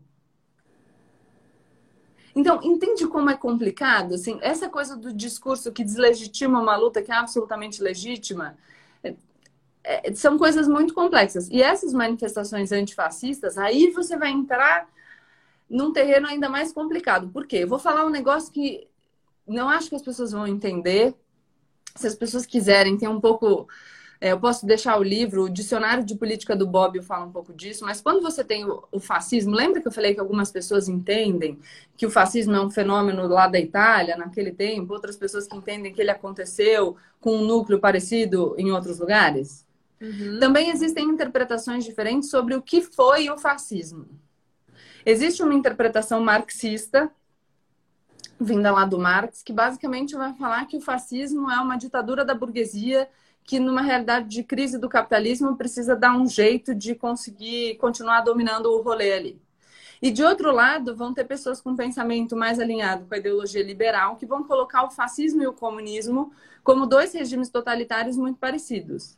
Então, entende como é complicado? Assim, essa coisa do discurso que deslegitima uma luta que é absolutamente legítima, é, é, são coisas muito complexas. E essas manifestações antifascistas, aí você vai entrar num terreno ainda mais complicado. Por quê? Eu vou falar um negócio que não acho que as pessoas vão entender. Se as pessoas quiserem ter um pouco eu posso deixar o livro, o Dicionário de Política do Bob fala um pouco disso, mas quando você tem o, o, fascismo, lembra que eu falei que algumas pessoas entendem que o fascismo é um fenômeno lá da Itália, naquele tempo, outras pessoas que entendem que ele aconteceu com um núcleo parecido em outros lugares? Uhum. Também existem interpretações diferentes sobre o que foi o fascismo. Existe uma interpretação marxista, vinda lá do Marx, que basicamente vai falar que o fascismo é uma ditadura da burguesia que numa realidade de crise do capitalismo precisa dar um jeito de conseguir continuar dominando o rolê ali. E de outro lado, vão ter pessoas com pensamento mais alinhado com a ideologia liberal que vão colocar o fascismo e o comunismo como dois regimes totalitários muito parecidos.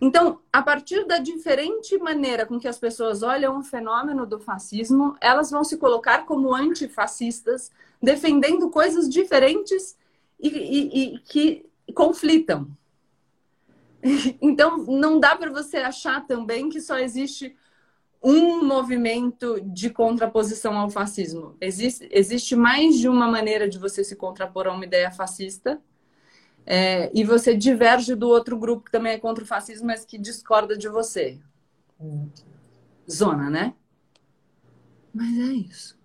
Então, a partir da diferente maneira com que as pessoas olham o fenômeno do fascismo, elas vão se colocar como antifascistas, defendendo coisas diferentes e, e, e que conflitam. Então, não dá para você achar também que só existe um movimento de contraposição ao fascismo. Existe, existe mais de uma maneira de você se contrapor a uma ideia fascista. É, e você diverge do outro grupo que também é contra o fascismo, mas que discorda de você. Zona, né? Mas é isso.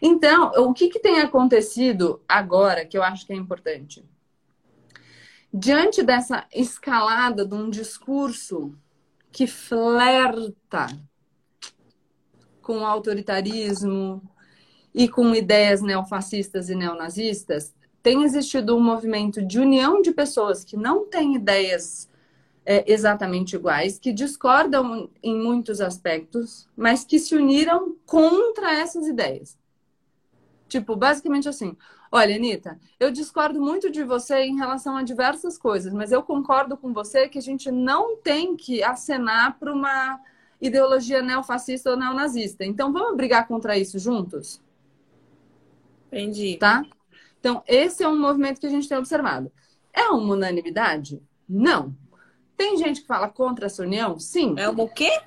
Então, o que, que tem acontecido agora que eu acho que é importante? Diante dessa escalada de um discurso que flerta com o autoritarismo e com ideias neofascistas e neonazistas, tem existido um movimento de união de pessoas que não têm ideias é, exatamente iguais, que discordam em muitos aspectos, mas que se uniram contra essas ideias. Tipo, basicamente assim: olha, Anitta, eu discordo muito de você em relação a diversas coisas, mas eu concordo com você que a gente não tem que acenar para uma ideologia neofascista ou neonazista. Então, vamos brigar contra isso juntos? Entendi. Tá? Então, esse é um movimento que a gente tem observado. É uma unanimidade? Não. Tem gente que fala contra essa união? Sim. É uma o quê?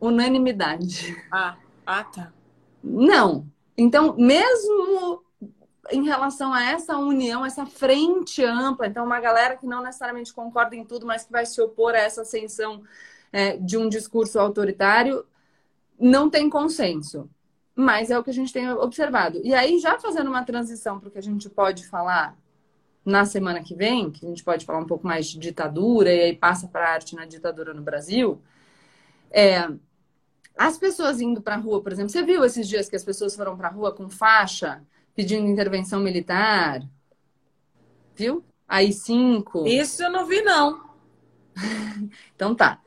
Unanimidade. Ah, ah tá. Não. Então, mesmo em relação a essa união, essa frente ampla, então uma galera que não necessariamente concorda em tudo, mas que vai se opor a essa ascensão é, de um discurso autoritário, não tem consenso. Mas é o que a gente tem observado. E aí, já fazendo uma transição para o que a gente pode falar na semana que vem, que a gente pode falar um pouco mais de ditadura e aí passa para a arte na ditadura no Brasil, é, as pessoas indo para a rua, por exemplo, você viu esses dias que as pessoas foram para a rua com faixa pedindo intervenção militar? Viu? Aí cinco. Isso eu não vi, não. então tá.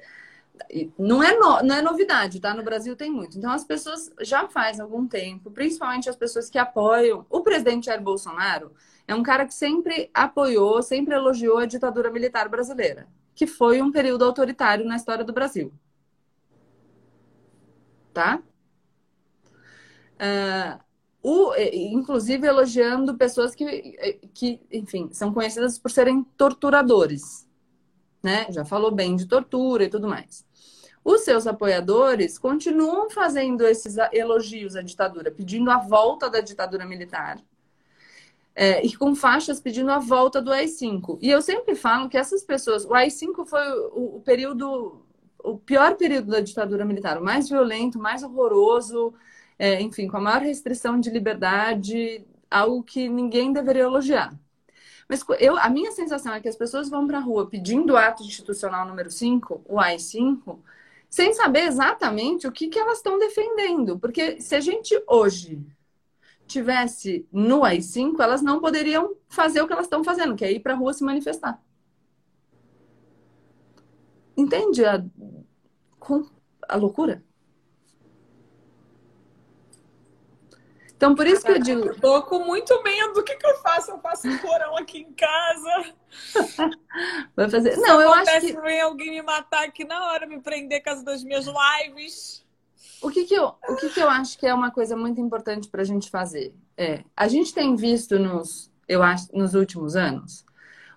Não é, no, não é novidade, tá? No Brasil tem muito. Então as pessoas já faz algum tempo, principalmente as pessoas que apoiam. O presidente Jair Bolsonaro é um cara que sempre apoiou, sempre elogiou a ditadura militar brasileira, que foi um período autoritário na história do Brasil tá? Uh, o, inclusive elogiando pessoas que, que, enfim, são conhecidas por serem torturadores, né? Já falou bem de tortura e tudo mais. Os seus apoiadores continuam fazendo esses elogios à ditadura, pedindo a volta da ditadura militar. É, e com faixas pedindo a volta do AI-5. E eu sempre falo que essas pessoas, o AI-5 foi o, o período o pior período da ditadura militar, o mais violento, mais horroroso, é, enfim, com a maior restrição de liberdade, algo que ninguém deveria elogiar. Mas eu, a minha sensação é que as pessoas vão para a rua pedindo o ato institucional número 5, o AI-5, sem saber exatamente o que, que elas estão defendendo. Porque se a gente hoje tivesse no AI-5, elas não poderiam fazer o que elas estão fazendo, que é ir para a rua se manifestar. Entende a, a loucura? Então, por isso que eu digo. Eu tô com muito medo. O que, que eu faço? Eu faço um porão aqui em casa. Vai fazer. Se não, eu acho que. Vem alguém me matar aqui na hora, me prender com das minhas lives. O que, que, eu, o que, que eu acho que é uma coisa muito importante para a gente fazer? É, a gente tem visto nos, eu acho, nos últimos anos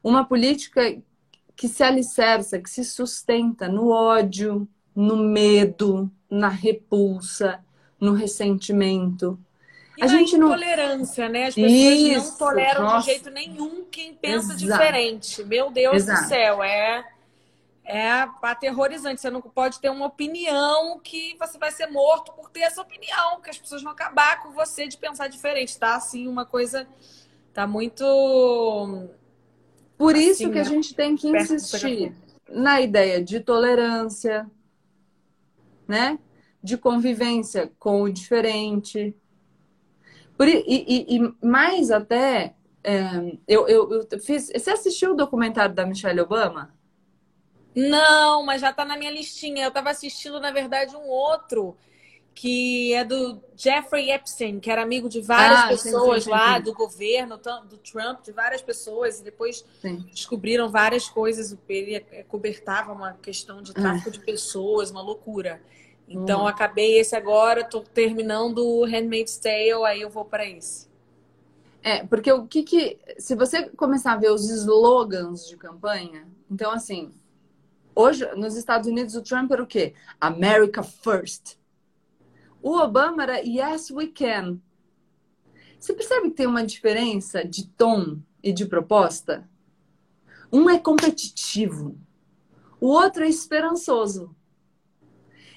uma política que se alicerça, que se sustenta no ódio, no medo, na repulsa, no ressentimento. E a gente não... né? As pessoas Isso, não toleram nossa. de jeito nenhum quem pensa Exato. diferente. Meu Deus Exato. do céu, é é aterrorizante. Você não pode ter uma opinião que você vai ser morto por ter essa opinião, que as pessoas vão acabar com você de pensar diferente, tá? Assim, uma coisa tá muito. Por isso assim, que a gente tem que insistir na ideia de tolerância, né? De convivência com o diferente. Por, e, e, e mais até, é, eu, eu, eu fiz. Você assistiu o documentário da Michelle Obama? Não, mas já tá na minha listinha. Eu tava assistindo, na verdade, um outro que é do Jeffrey Epstein, que era amigo de várias ah, pessoas sim, sim, lá, sim. do governo, do Trump, de várias pessoas, e depois descobriram várias coisas. Ele cobertava uma questão de tráfico ah. de pessoas, uma loucura. Então, hum. acabei esse agora, tô terminando o Handmaid's Tale, aí eu vou para esse. É, porque o que que... Se você começar a ver os slogans de campanha, então, assim, Hoje, nos Estados Unidos, o Trump era o quê? America First. O Obama era Yes, we can. Você percebe que tem uma diferença de tom e de proposta? Um é competitivo, o outro é esperançoso.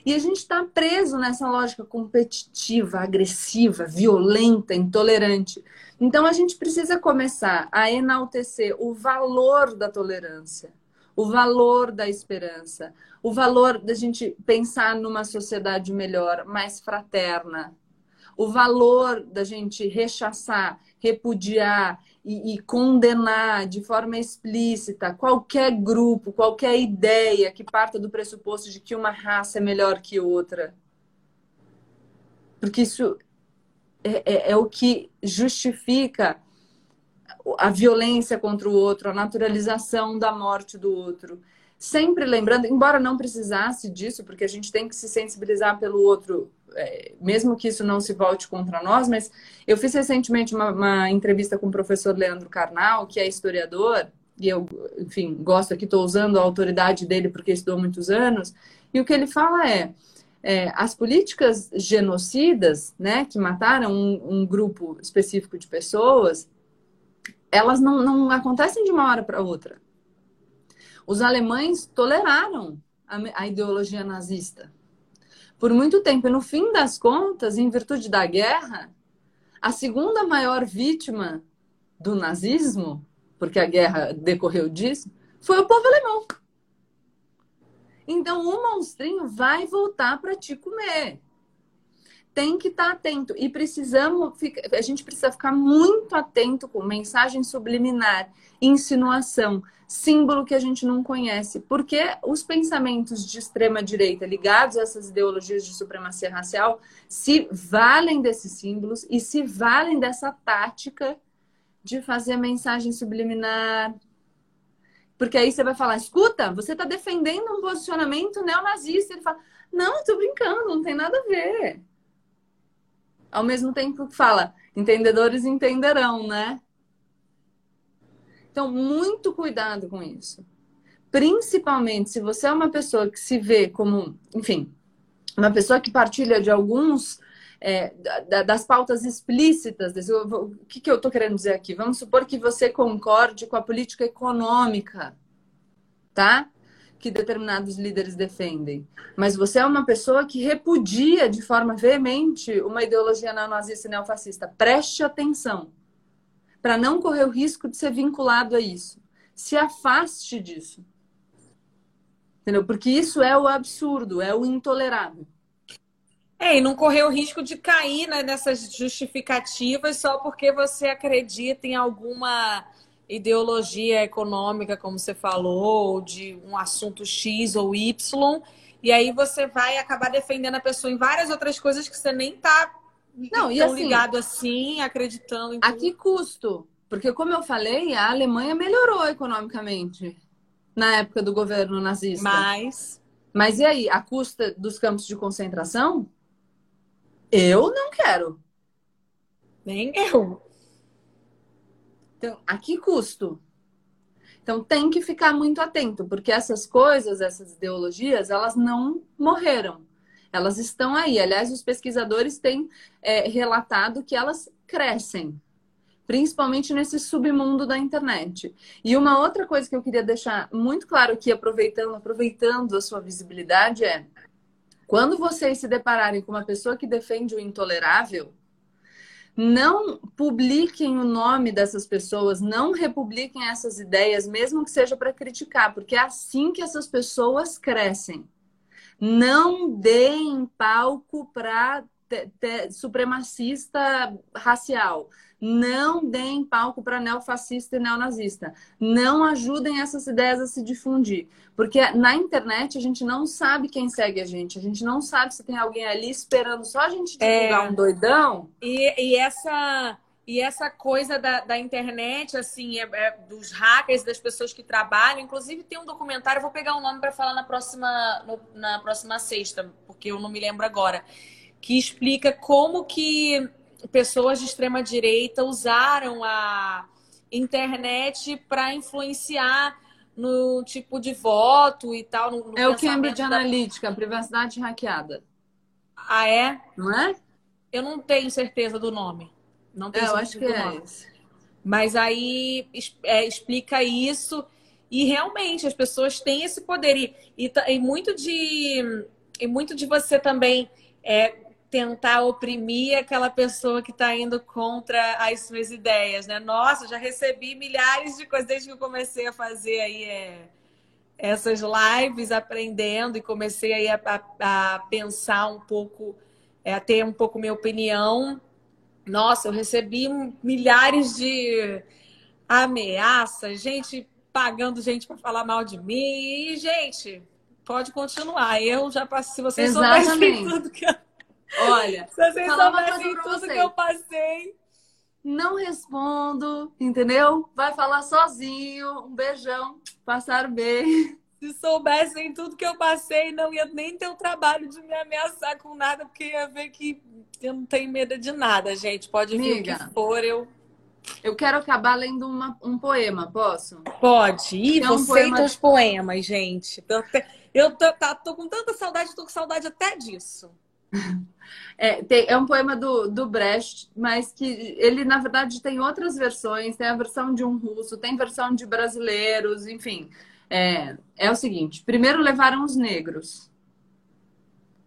E a gente está preso nessa lógica competitiva, agressiva, violenta, intolerante. Então a gente precisa começar a enaltecer o valor da tolerância o valor da esperança, o valor da gente pensar numa sociedade melhor, mais fraterna, o valor da gente rechaçar, repudiar e, e, condenar de forma explícita qualquer grupo, qualquer ideia que parta do pressuposto de que uma raça é melhor que outra. Porque isso é, é, é o que justifica a violência contra o outro, a naturalização da morte do outro. Sempre lembrando, embora não precisasse disso, porque a gente tem que se sensibilizar pelo outro, mesmo que isso não se volte contra nós, mas eu fiz recentemente uma, uma entrevista com o professor Leandro Carnal, que é historiador, e eu, enfim, gosto aqui, estou usando a autoridade dele porque estudou muitos anos, e o que ele fala é, é, as políticas genocidas, né, que mataram um, um, grupo específico de pessoas, elas não, não acontecem de uma hora para outra. Os alemães toleraram a, a ideologia nazista por muito tempo. E no fim das contas, em virtude da guerra, a segunda maior vítima do nazismo, porque a guerra decorreu disso, foi o povo alemão. Então o monstrinho vai voltar para te comer tem que estar tá atento e precisamos a gente precisa ficar muito atento com mensagem subliminar, insinuação, símbolo que a gente não conhece, porque os pensamentos de extrema direita ligados a essas ideologias de supremacia racial se valem desses símbolos e se valem dessa tática de fazer mensagem subliminar. Porque aí você vai falar, escuta, você está defendendo um posicionamento neonazista. Ele fala, não, estou brincando, não tem nada a ver ao mesmo tempo que fala, entendedores entenderão, né? Então, muito cuidado com isso. Principalmente se você é uma pessoa que se vê como, enfim, uma pessoa que partilha de alguns é, das pautas explícitas. Desse, o que, que eu estou querendo dizer aqui? Vamos supor que você concorde com a política econômica, tá? Que determinados líderes defendem, mas você é uma pessoa que repudia de forma veemente uma ideologia neonazista e neofascista. Preste atenção para não correr o risco de ser vinculado a isso. Se afaste disso. Entendeu? Porque isso é o absurdo, é o intolerável. É, e não correr o risco de cair né, nessas justificativas só porque você acredita em alguma ideologia econômica, como você falou, de um assunto X ou Y, e aí você vai acabar defendendo a pessoa em várias outras coisas que você nem está não, tão assim, ligado assim, acreditando em A que custo? Porque, como eu falei, a Alemanha melhorou economicamente na época do governo nazista. Mas. Mas e aí, a custa dos campos de concentração? Eu não quero. Nem eu. Então, a que custo? Então, tem que ficar muito atento, porque essas coisas, essas ideologias, elas não morreram. Elas estão aí. Aliás, os pesquisadores têm é, relatado que elas crescem. principalmente nesse submundo da internet. E uma outra coisa que eu queria deixar muito claro aqui, aproveitando, aproveitando a sua visibilidade, é quando vocês se depararem com uma pessoa que defende o intolerável, não publiquem o nome dessas pessoas, não republiquem essas ideias, mesmo que seja para criticar, porque é assim que essas pessoas crescem. Não deem palco para supremacista racial. Não deem palco para neofascista e neonazista. Não ajudem essas ideias a se difundir. Porque na internet a gente não sabe quem segue a gente. A gente não sabe se tem alguém ali esperando só a gente divulgar é... um doidão. E, e, essa. E essa coisa da, da internet, assim, é, é, dos hackers, das pessoas que trabalham. Inclusive, tem um documentário, vou pegar o um nome para falar na próxima, no, na próxima sexta, porque eu não me lembro agora que explica como que pessoas de extrema direita usaram a internet para influenciar no tipo de voto e tal. No, é o Cambridge da... Analytica, privacidade hackeada. Ah, é? Não é? Eu não tenho certeza do nome. Não tenho é, eu acho que é esse. Mas aí é, explica isso e realmente as pessoas têm esse poder e, e, e muito de e muito de você também é, tentar oprimir aquela pessoa que está indo contra as suas ideias, né? Nossa, já recebi milhares de coisas desde que eu comecei a fazer aí é, essas lives, aprendendo e comecei aí a, a, a pensar um pouco, é, a ter um pouco minha opinião. Nossa, eu recebi milhares de ameaças, gente pagando gente para falar mal de mim e gente pode continuar. Eu já passei, se vocês soubessem tudo que eu Olha, se vocês soubessem tudo vocês. que eu passei. Não respondo, entendeu? Vai falar sozinho. Um beijão. Passar bem. Se soubessem tudo que eu passei, não ia nem ter o trabalho de me ameaçar com nada, porque ia ver que eu não tenho medo de nada, gente. Pode vir Amiga, o que for, eu. Eu quero acabar lendo uma, um poema, posso? Pode. Ih, é um você poema... e teus poemas, gente. Eu tô, tá, tô com tanta saudade, tô com saudade até disso. É, tem, é um poema do, do Brecht, mas que ele, na verdade, tem outras versões. Tem a versão de um russo, tem versão de brasileiros, enfim. É, é o seguinte: primeiro levaram os negros,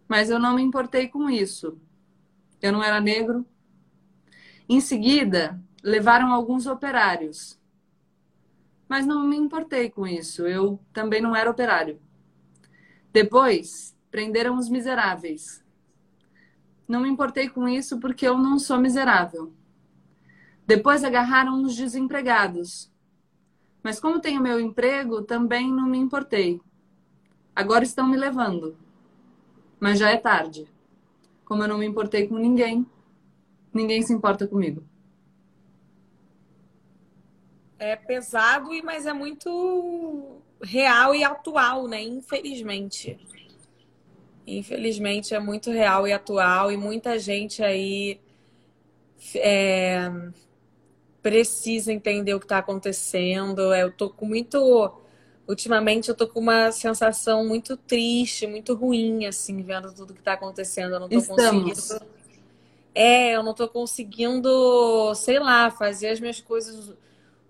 mas eu não me importei com isso. Eu não era negro. Em seguida, levaram alguns operários, mas não me importei com isso. Eu também não era operário. Depois, prenderam os miseráveis não me importei com isso porque eu não sou miserável. Depois agarraram os desempregados. Mas como tenho meu emprego, também não me importei. Agora estão me levando. Mas já é tarde. Como eu não me importei com ninguém, ninguém se importa comigo. É pesado, mas é muito real e atual, né? Infelizmente. Infelizmente é muito real e atual e muita gente aí é, precisa entender o que está acontecendo. Eu tô com muito. Ultimamente eu tô com uma sensação muito triste, muito ruim, assim, vendo tudo que está acontecendo. Eu não tô Estamos. conseguindo. É, eu não tô conseguindo, sei lá, fazer as minhas coisas.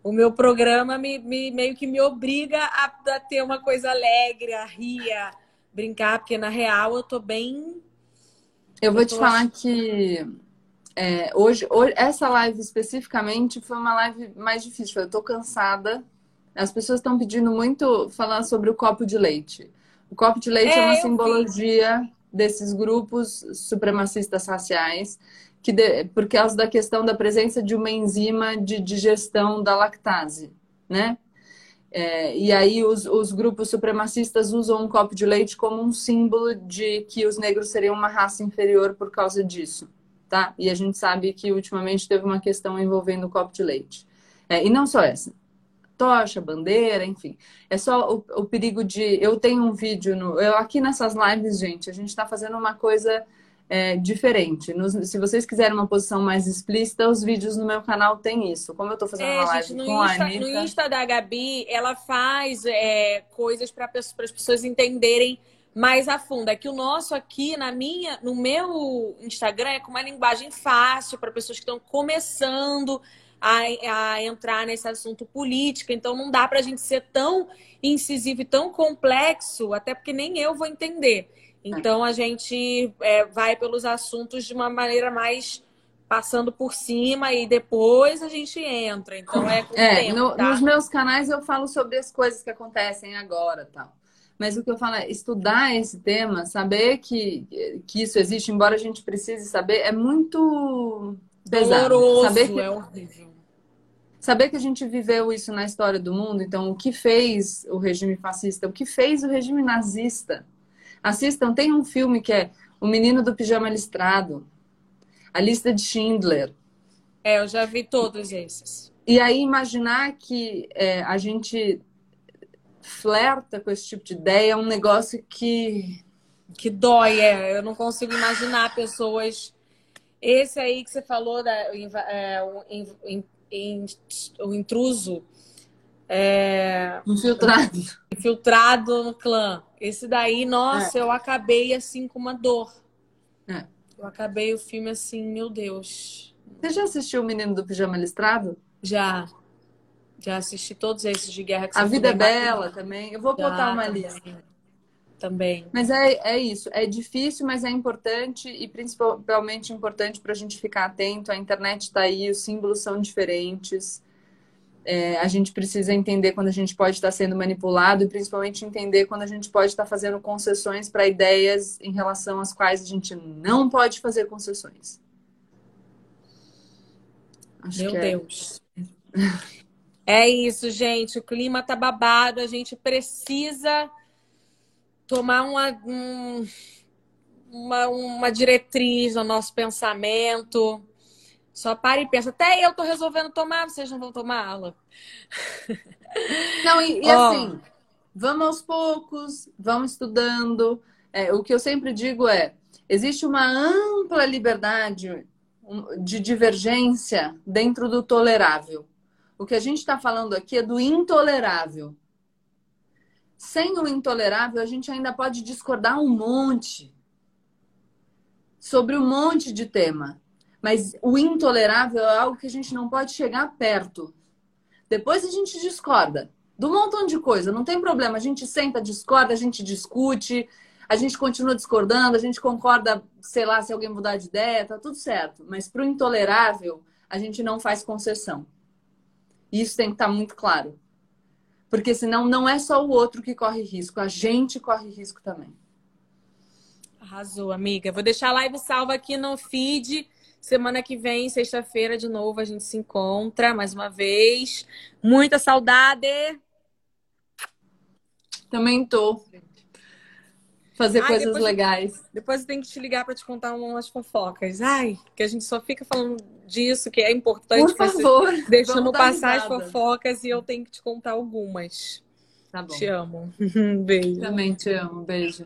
O meu programa me, me meio que me obriga a, a ter uma coisa alegre, a rir, a brincar, porque na real eu tô bem. Eu vou eu te falar que é, hoje, hoje, essa live especificamente foi uma live mais difícil. Eu tô cansada. As pessoas estão pedindo muito falar sobre o copo de leite. O copo de leite é, é uma simbologia vi. desses grupos supremacistas raciais, que de, por causa da questão da presença de uma enzima de digestão da lactase, né? É, e aí os, os, grupos supremacistas usam um copo de leite como um símbolo de que os negros seriam uma raça inferior por causa disso, tá? E a gente sabe que ultimamente teve uma questão envolvendo o copo de leite. É, e não só essa. Tocha, bandeira, enfim. É só o, o perigo de. Eu tenho um vídeo no. Eu aqui nessas lives, gente, a gente está fazendo uma coisa é, diferente. Nos, se vocês quiserem uma posição mais explícita, os vídeos no meu canal tem isso. Como eu estou fazendo é, uma live gente, com Insta, a Anitta... No Insta da Gabi, ela faz é, coisas para as pessoas entenderem mais a fundo. É que o nosso aqui, na minha, no meu Instagram, é com uma linguagem fácil para pessoas que estão começando a, a entrar nesse assunto político. Então não dá para a gente ser tão incisivo e tão complexo, até porque nem eu vou entender. Então a gente é, vai pelos assuntos de uma maneira mais passando por cima e depois a gente entra. Então é, é tempo, no, tá? nos meus canais eu falo sobre as coisas que acontecem agora, tal. Mas o que eu falo é estudar esse tema, saber que, que isso existe, embora a gente precise saber, é muito pesado. Doloroso, saber que, é horrível. Saber que a gente viveu isso na história do mundo, então o que fez o regime fascista, o que fez o regime nazista. Assistam, tem um filme que é O Menino do Pijama Listrado, A Lista de Schindler. É, eu já vi todos esses. E aí imaginar que é, a gente flerta com esse tipo de ideia é um negócio que. Que dói, é. Eu não consigo imaginar pessoas. Esse aí que você falou, da, é, o, in, in, o intruso. É... Infiltrado. Infiltrado no clã. Esse daí, nossa, é. eu acabei assim com uma dor. É. Eu acabei o filme assim, meu Deus. Você já assistiu O Menino do Pijama Listrado? Já. Já assisti todos esses de guerra que A Vida é Bela também. Eu vou Já, botar uma também. lista. Também. Mas é, é isso. É difícil, mas é importante e principalmente importante para a gente ficar atento. A internet está aí, os símbolos são diferentes. É, a gente precisa entender quando a gente pode estar sendo manipulado e principalmente entender quando a gente pode estar fazendo concessões para ideias em relação às quais a gente não pode fazer concessões. Acho Meu é Deus. É... É isso, gente. O clima tá babado. A gente precisa tomar uma, um, uma, uma diretriz no nosso pensamento. Só para e pensa. Até eu tô resolvendo tomar, vocês não vão tomar aula. Não, e, e oh. assim, vamos aos poucos, vamos estudando. É, o que eu sempre digo é: existe uma ampla liberdade de divergência dentro do tolerável. O que a gente está falando aqui é do intolerável. Sem o intolerável, a gente ainda pode discordar um monte sobre um monte de tema. Mas o intolerável é algo que a gente não pode chegar perto. Depois a gente discorda do montão de coisa, não tem problema. A gente senta, discorda, a gente discute, a gente continua discordando, a gente concorda, sei lá, se alguém mudar de ideia, tá tudo certo. Mas para o intolerável, a gente não faz concessão. Isso tem que estar tá muito claro. Porque senão não é só o outro que corre risco, a gente corre risco também. Arrasou, amiga. Vou deixar a live salva aqui no feed. Semana que vem, sexta-feira, de novo, a gente se encontra mais uma vez. Muita saudade! Também tô fazer Ai, coisas depois, legais. Depois eu tenho que te ligar para te contar umas fofocas. Ai, que a gente só fica falando disso, que é importante. Por favor. Deixando passar as fofocas e eu tenho que te contar algumas. Tá bom. Te amo. Beijo. Também te amo. Beijo.